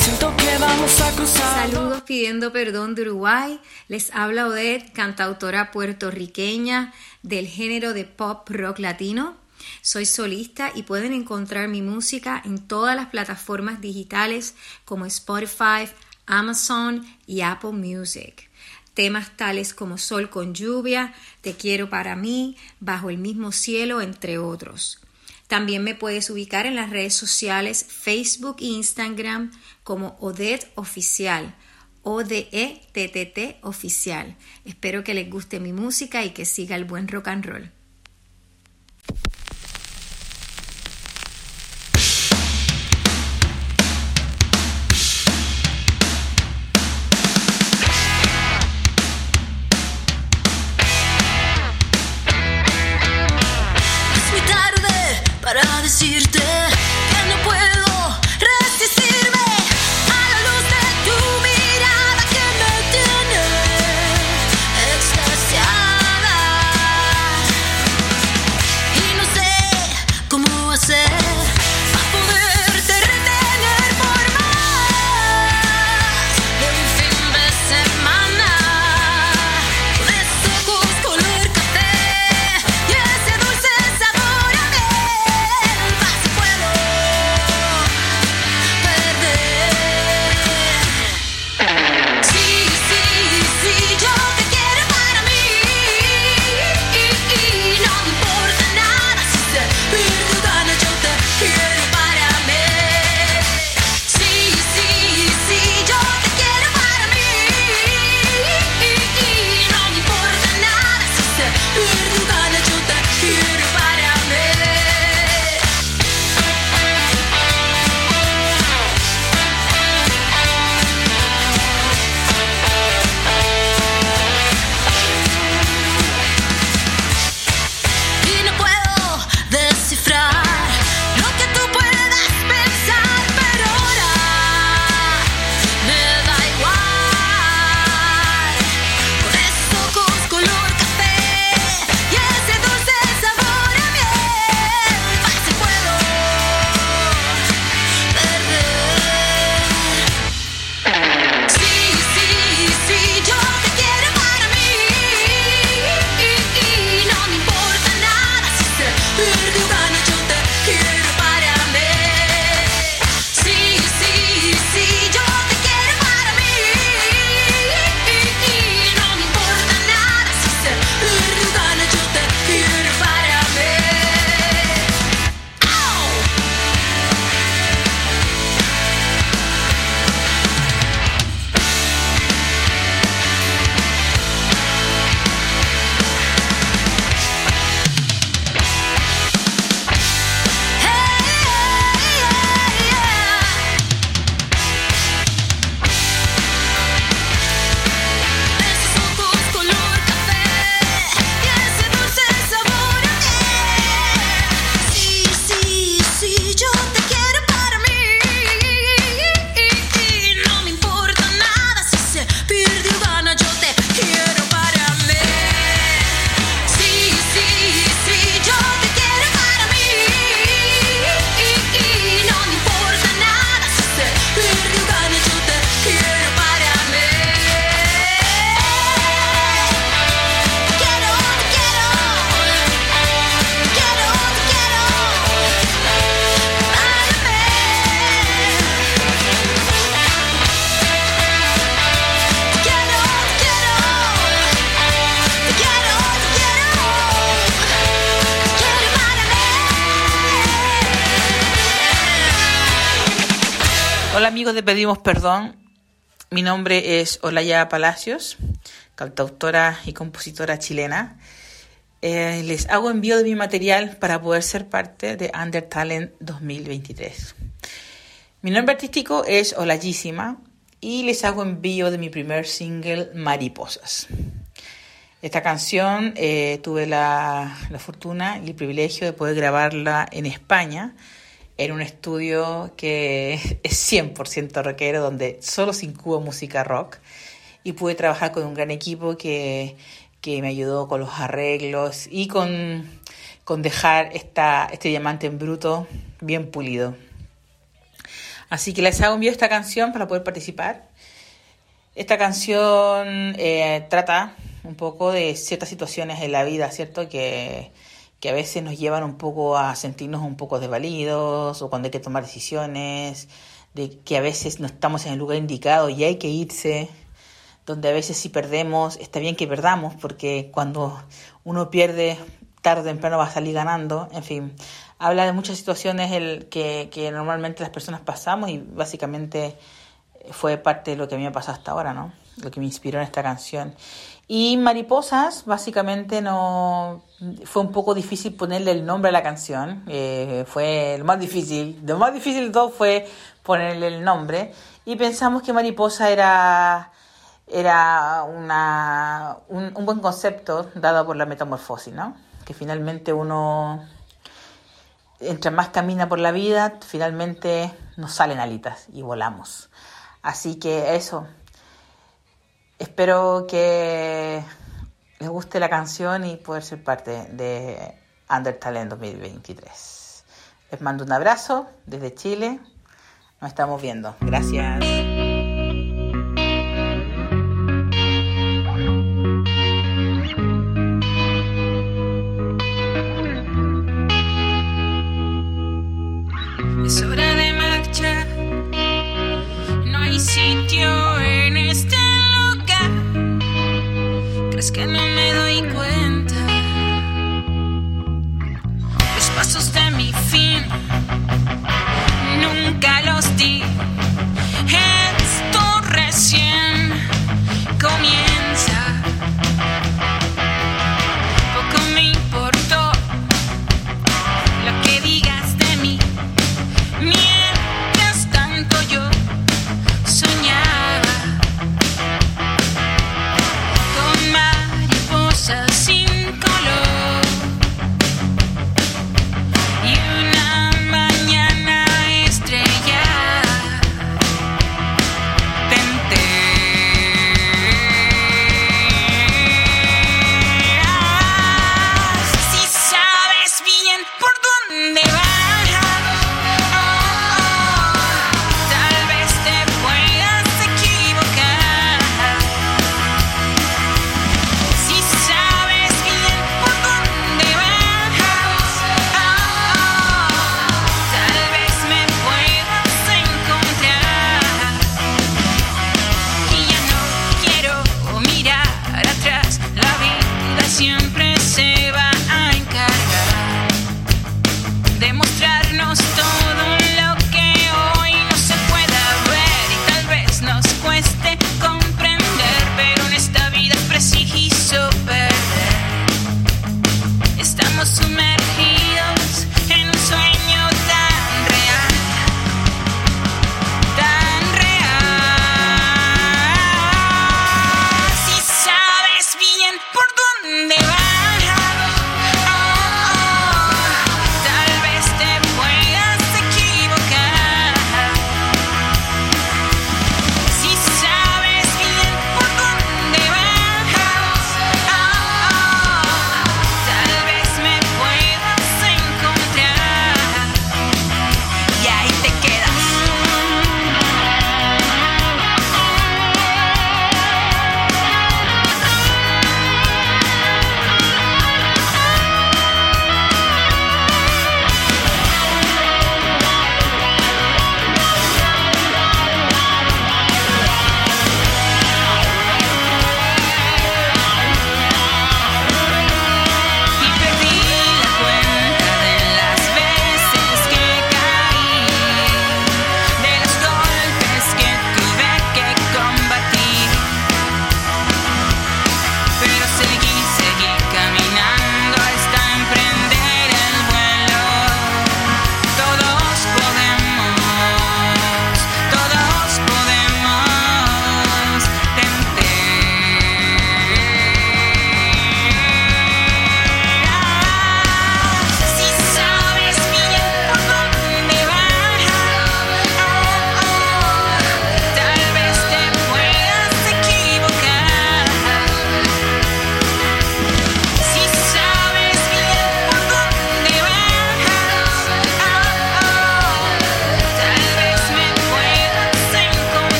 Siento que vamos a cruzar. Saludos pidiendo perdón de Uruguay. Les habla Odette, cantautora puertorriqueña del género de pop rock latino. Soy solista y pueden encontrar mi música en todas las plataformas digitales como Spotify, Amazon y Apple Music. Temas tales como Sol con lluvia, Te quiero para mí, Bajo el mismo cielo, entre otros. También me puedes ubicar en las redes sociales Facebook e Instagram como Odette Oficial, O-D-E-T-T-T Oficial. Espero que les guste mi música y que siga el buen rock and roll. Amigos de Pedimos Perdón. Mi nombre es Olaya Palacios, cantautora y compositora chilena. Eh, les hago envío de mi material para poder ser parte de Under Talent 2023. Mi nombre artístico es Olayísima y les hago envío de mi primer single Mariposas. Esta canción eh, tuve la, la fortuna y el privilegio de poder grabarla en España en un estudio que es 100% rockero, donde solo se incuba música rock. Y pude trabajar con un gran equipo que, que me ayudó con los arreglos y con, con dejar esta, este diamante en bruto bien pulido. Así que les hago envío esta canción para poder participar. Esta canción eh, trata un poco de ciertas situaciones en la vida, ¿cierto? Que, que a veces nos llevan un poco a sentirnos un poco desvalidos o cuando hay que tomar decisiones, de que a veces no estamos en el lugar indicado y hay que irse, donde a veces si perdemos, está bien que perdamos, porque cuando uno pierde, tarde o temprano va a salir ganando, en fin, habla de muchas situaciones el, que, que normalmente las personas pasamos y básicamente fue parte de lo que a mí me pasó hasta ahora, ¿no? Lo que me inspiró en esta canción. Y Mariposas, básicamente no fue un poco difícil ponerle el nombre a la canción. Eh, fue lo más difícil. Lo más difícil todo fue ponerle el nombre. Y pensamos que Mariposa era, era una, un, un buen concepto dado por la metamorfosis, ¿no? Que finalmente uno, entre más camina por la vida, finalmente nos salen alitas y volamos. Así que eso, Espero que les guste la canción y poder ser parte de Under Talent 2023. Les mando un abrazo desde Chile. Nos estamos viendo. Gracias.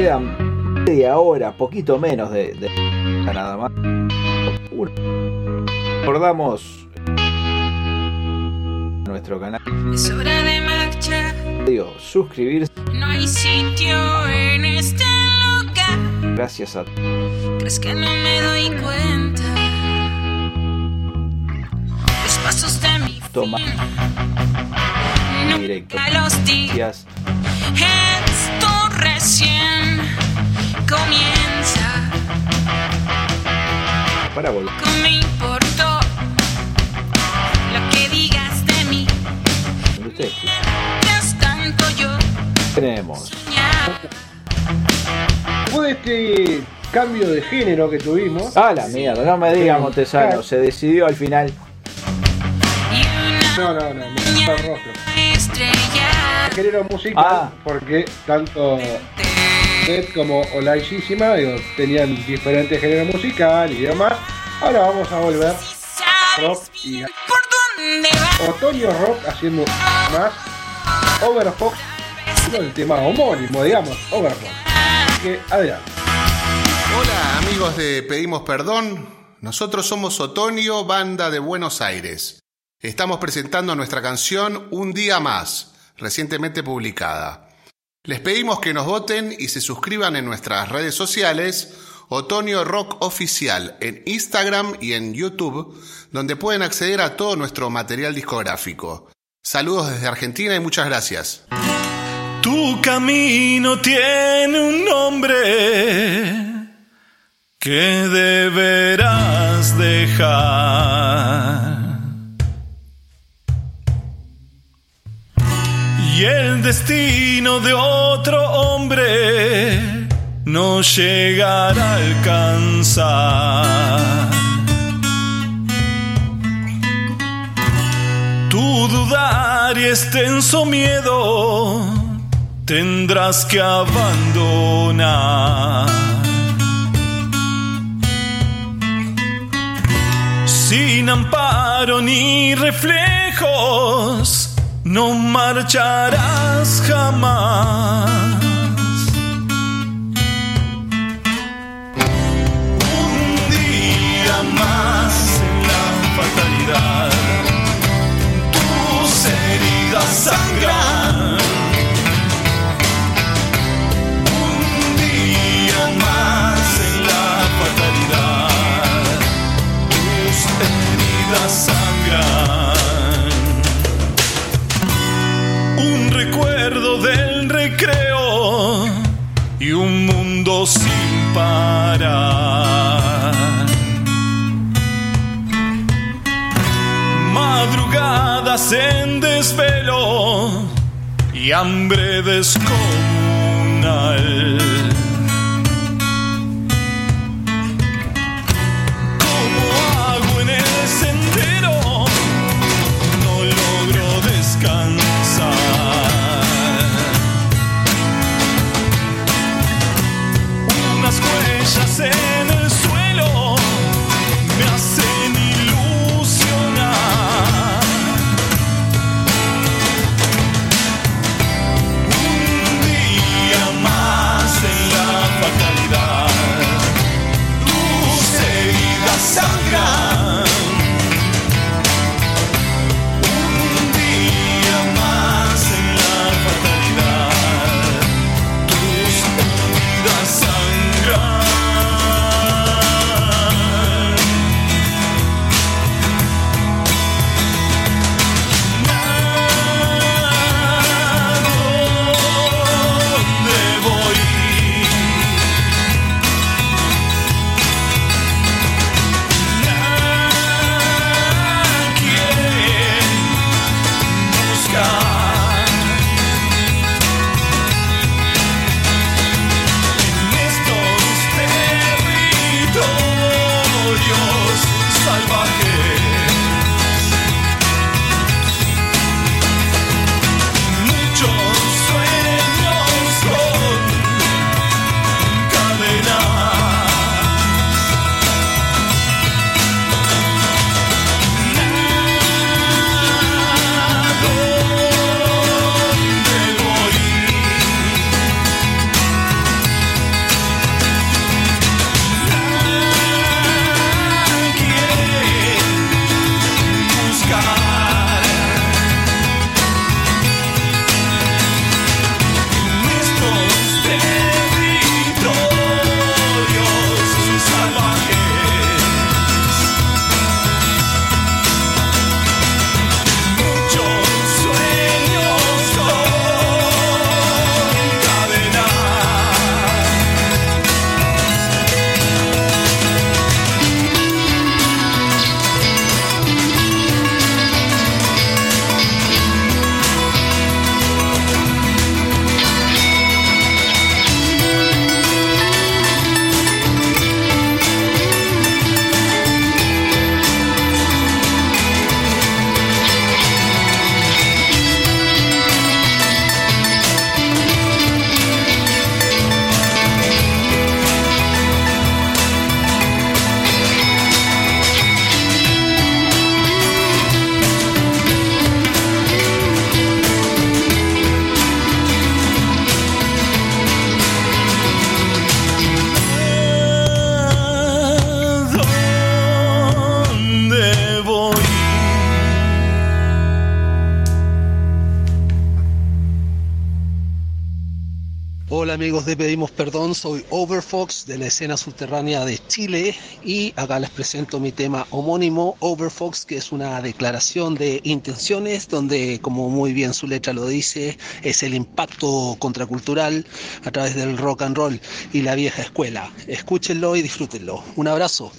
Quedan media hora, poquito menos de, de nada más. Recordamos nuestro canal. Es hora de marchar. Digo, suscribirse. No hay sitio en este lugar. Gracias a ¿Crees que no me doy cuenta? Los pasos de mi Tomás Directo. Gracias. Comienza. Para volver. No me importó lo que digas de mí. Ustedes Es tanto yo tenemos. de este cambio de género que tuvimos. Ah, la mierda, no me digas Montesano, se decidió al final. No, no, no, me gusta el rostro. Género musical, Ah. porque tanto Como Olaishísima digo, tenían diferentes géneros musicales y demás. Ahora vamos a volver rock y otoño rock haciendo más Overfox con el tema homónimo, digamos, Overfox. Así que adelante. Hola amigos de Pedimos Perdón, nosotros somos Otonio, banda de Buenos Aires. Estamos presentando nuestra canción Un día más, recientemente publicada. Les pedimos que nos voten y se suscriban en nuestras redes sociales, Otonio Rock Oficial, en Instagram y en YouTube, donde pueden acceder a todo nuestro material discográfico. Saludos desde Argentina y muchas gracias. Tu camino tiene un nombre que deberás dejar. Y el destino de otro hombre no llegará a alcanzar. Tu dudar y extenso miedo tendrás que abandonar. Sin amparo ni reflejos, no marcharás jamás. Del recreo y un mundo sin parar. Madrugadas en desvelo y hambre descomunal. De Pedimos Perdón, soy Overfox de la escena subterránea de Chile y acá les presento mi tema homónimo Overfox, que es una declaración de intenciones donde, como muy bien su letra lo dice, es el impacto contracultural a través del rock and roll y la vieja escuela. Escúchenlo y disfrútenlo. Un abrazo.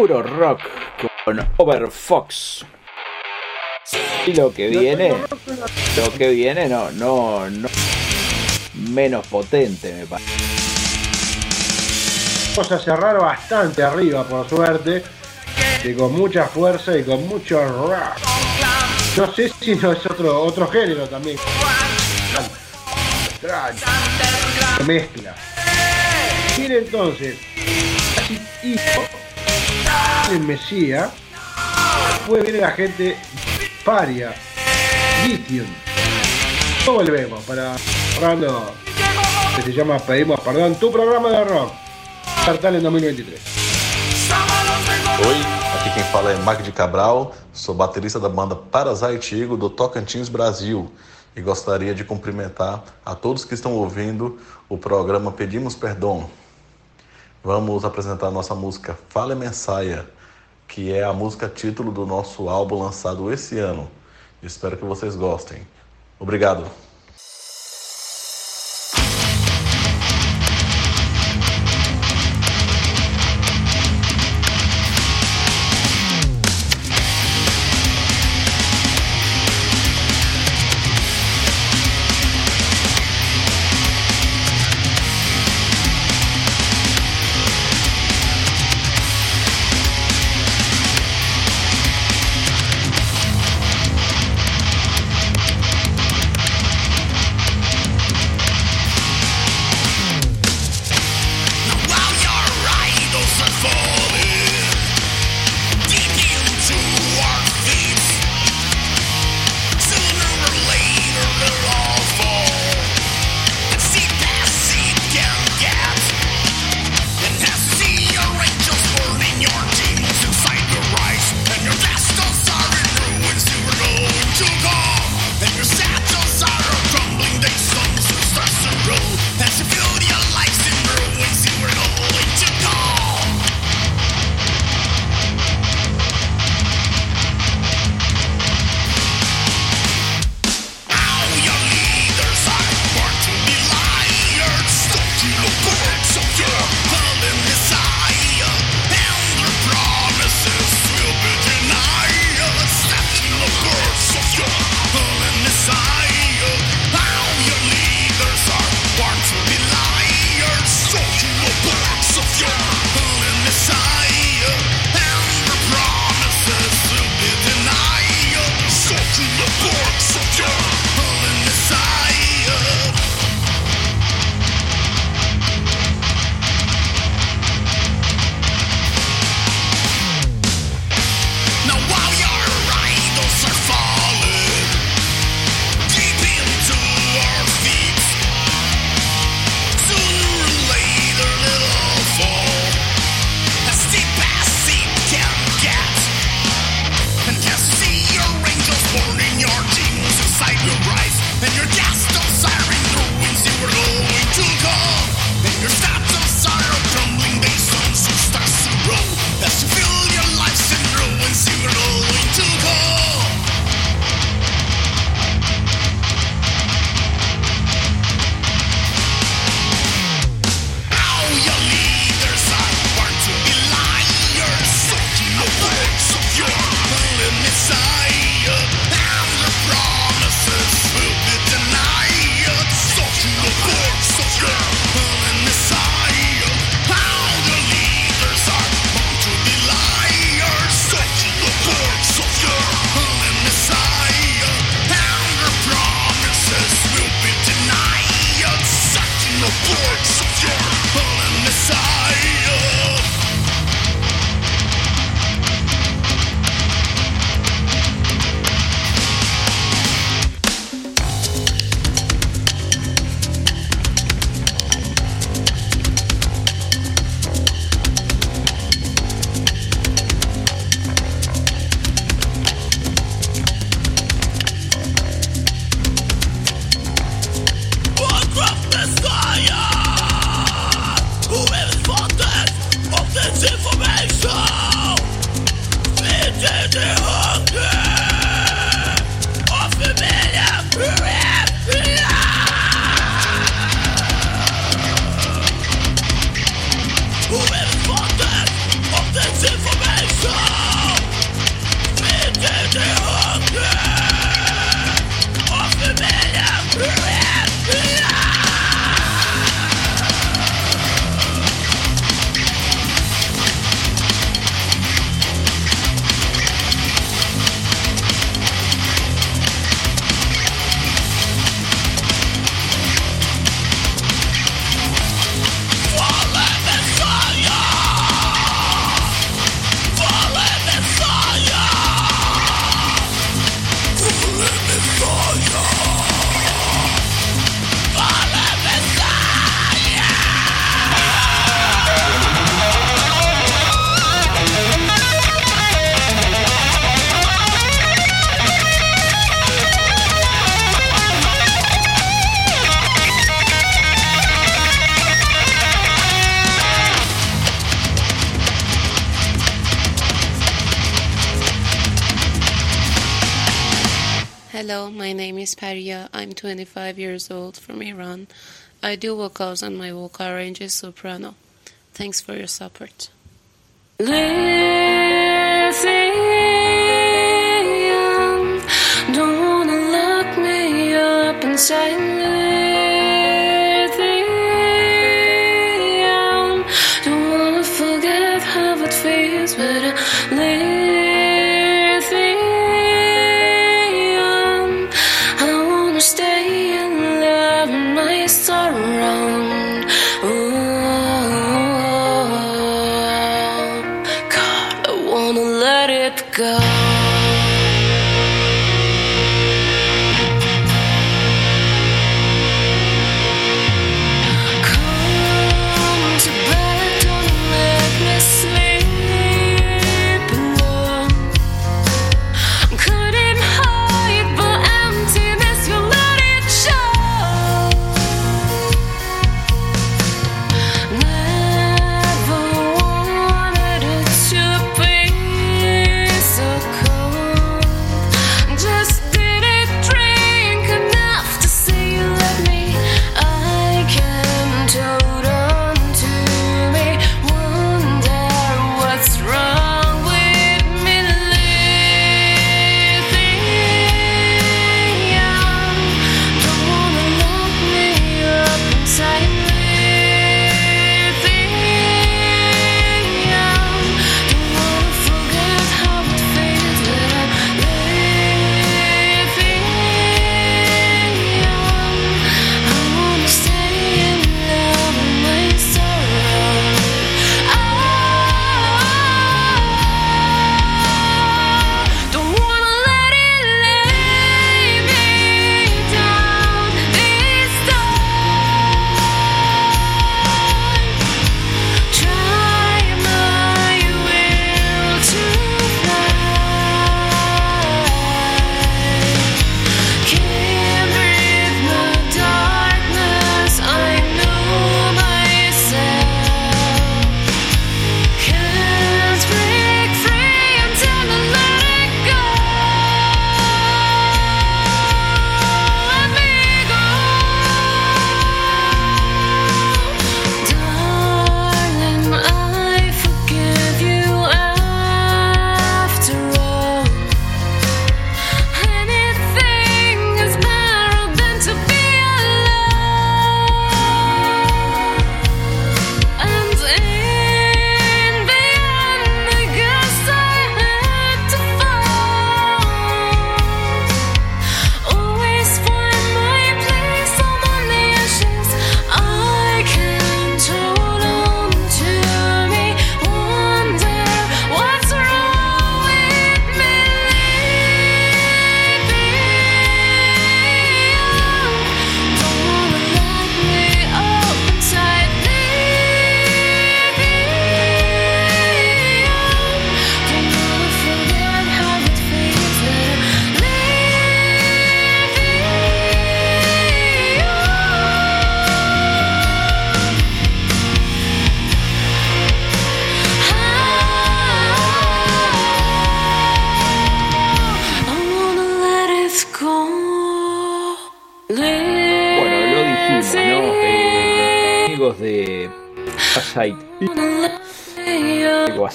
Puro rock con Overfox. Y lo que viene, lo que viene no, no, no, menos potente me parece. Vamos a cerrar bastante arriba, por suerte, y con mucha fuerza y con mucho rock. No sé si no es otro, otro género también. Mezcla. Tiene entonces el Mesía. Después viene la gente Paria, Lithium. No volvemos para cerrando que se llama Pedimos Perdón, tu programa de rock. Cartal en 2023. Oi, aqui quem fala é de Cabral, sou baterista da banda Parasite Eagle do Tocantins, Brasil. E gostaria de cumprimentar a todos que estão ouvindo o programa Pedimos Perdão. Vamos apresentar nossa música Fale Mensaia, que é a música título do nosso álbum lançado esse ano. Espero que vocês gostem. Obrigado. is Paria. I'm 25 years old from Iran. I do vocals and my vocal range is soprano. Thanks for your support. Lithium, don't wanna lock me up inside.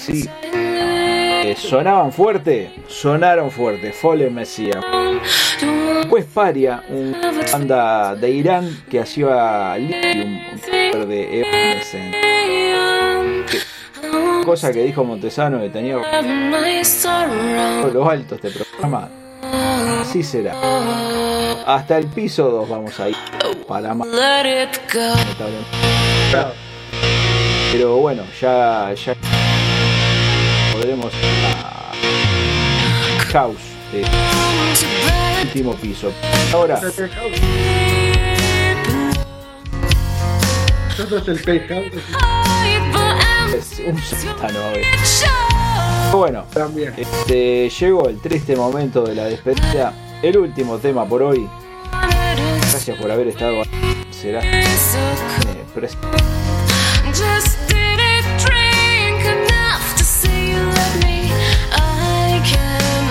Eh, sonaban fuerte, sonaron fuerte, Fallen Messiah. Después Paria, una banda de Irán que hacía Lithium, de Evanescence. Cosa que dijo Montesano que tenía por lo alto este programa. Así será. Hasta el piso 2 vamos a ir. Para más. Pero bueno, ya podremos a House, último piso. Ahora, es el Playhouse. es un sótano. Bueno, este, llegó el triste momento de la despedida. El último tema por hoy. Gracias por haber estado. Será eh,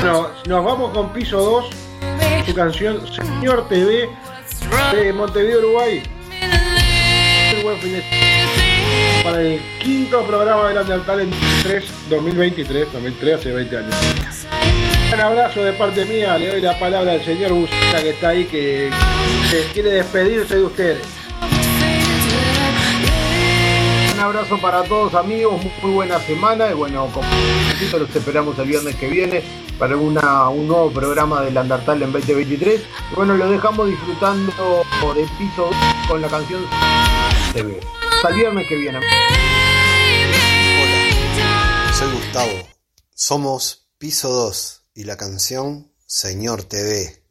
Bueno, nos vamos con piso 2. Su canción Señor TV de Montevideo, Uruguay. Un buen fin de semana para el quinto programa de la Talent 3 2023, 2003, hace 20 años. Un abrazo de parte mía, le doy la palabra al señor Busita que está ahí, que, que quiere despedirse de ustedes. Un abrazo para todos amigos, muy buena semana y bueno, como los esperamos el viernes que viene para una, un nuevo programa del Andartal en 2023. Y bueno, lo dejamos disfrutando de piso 2 con la canción TV. Hasta el viernes que viene. Soy Gustavo. Somos Piso 2 y la canción Señor TV.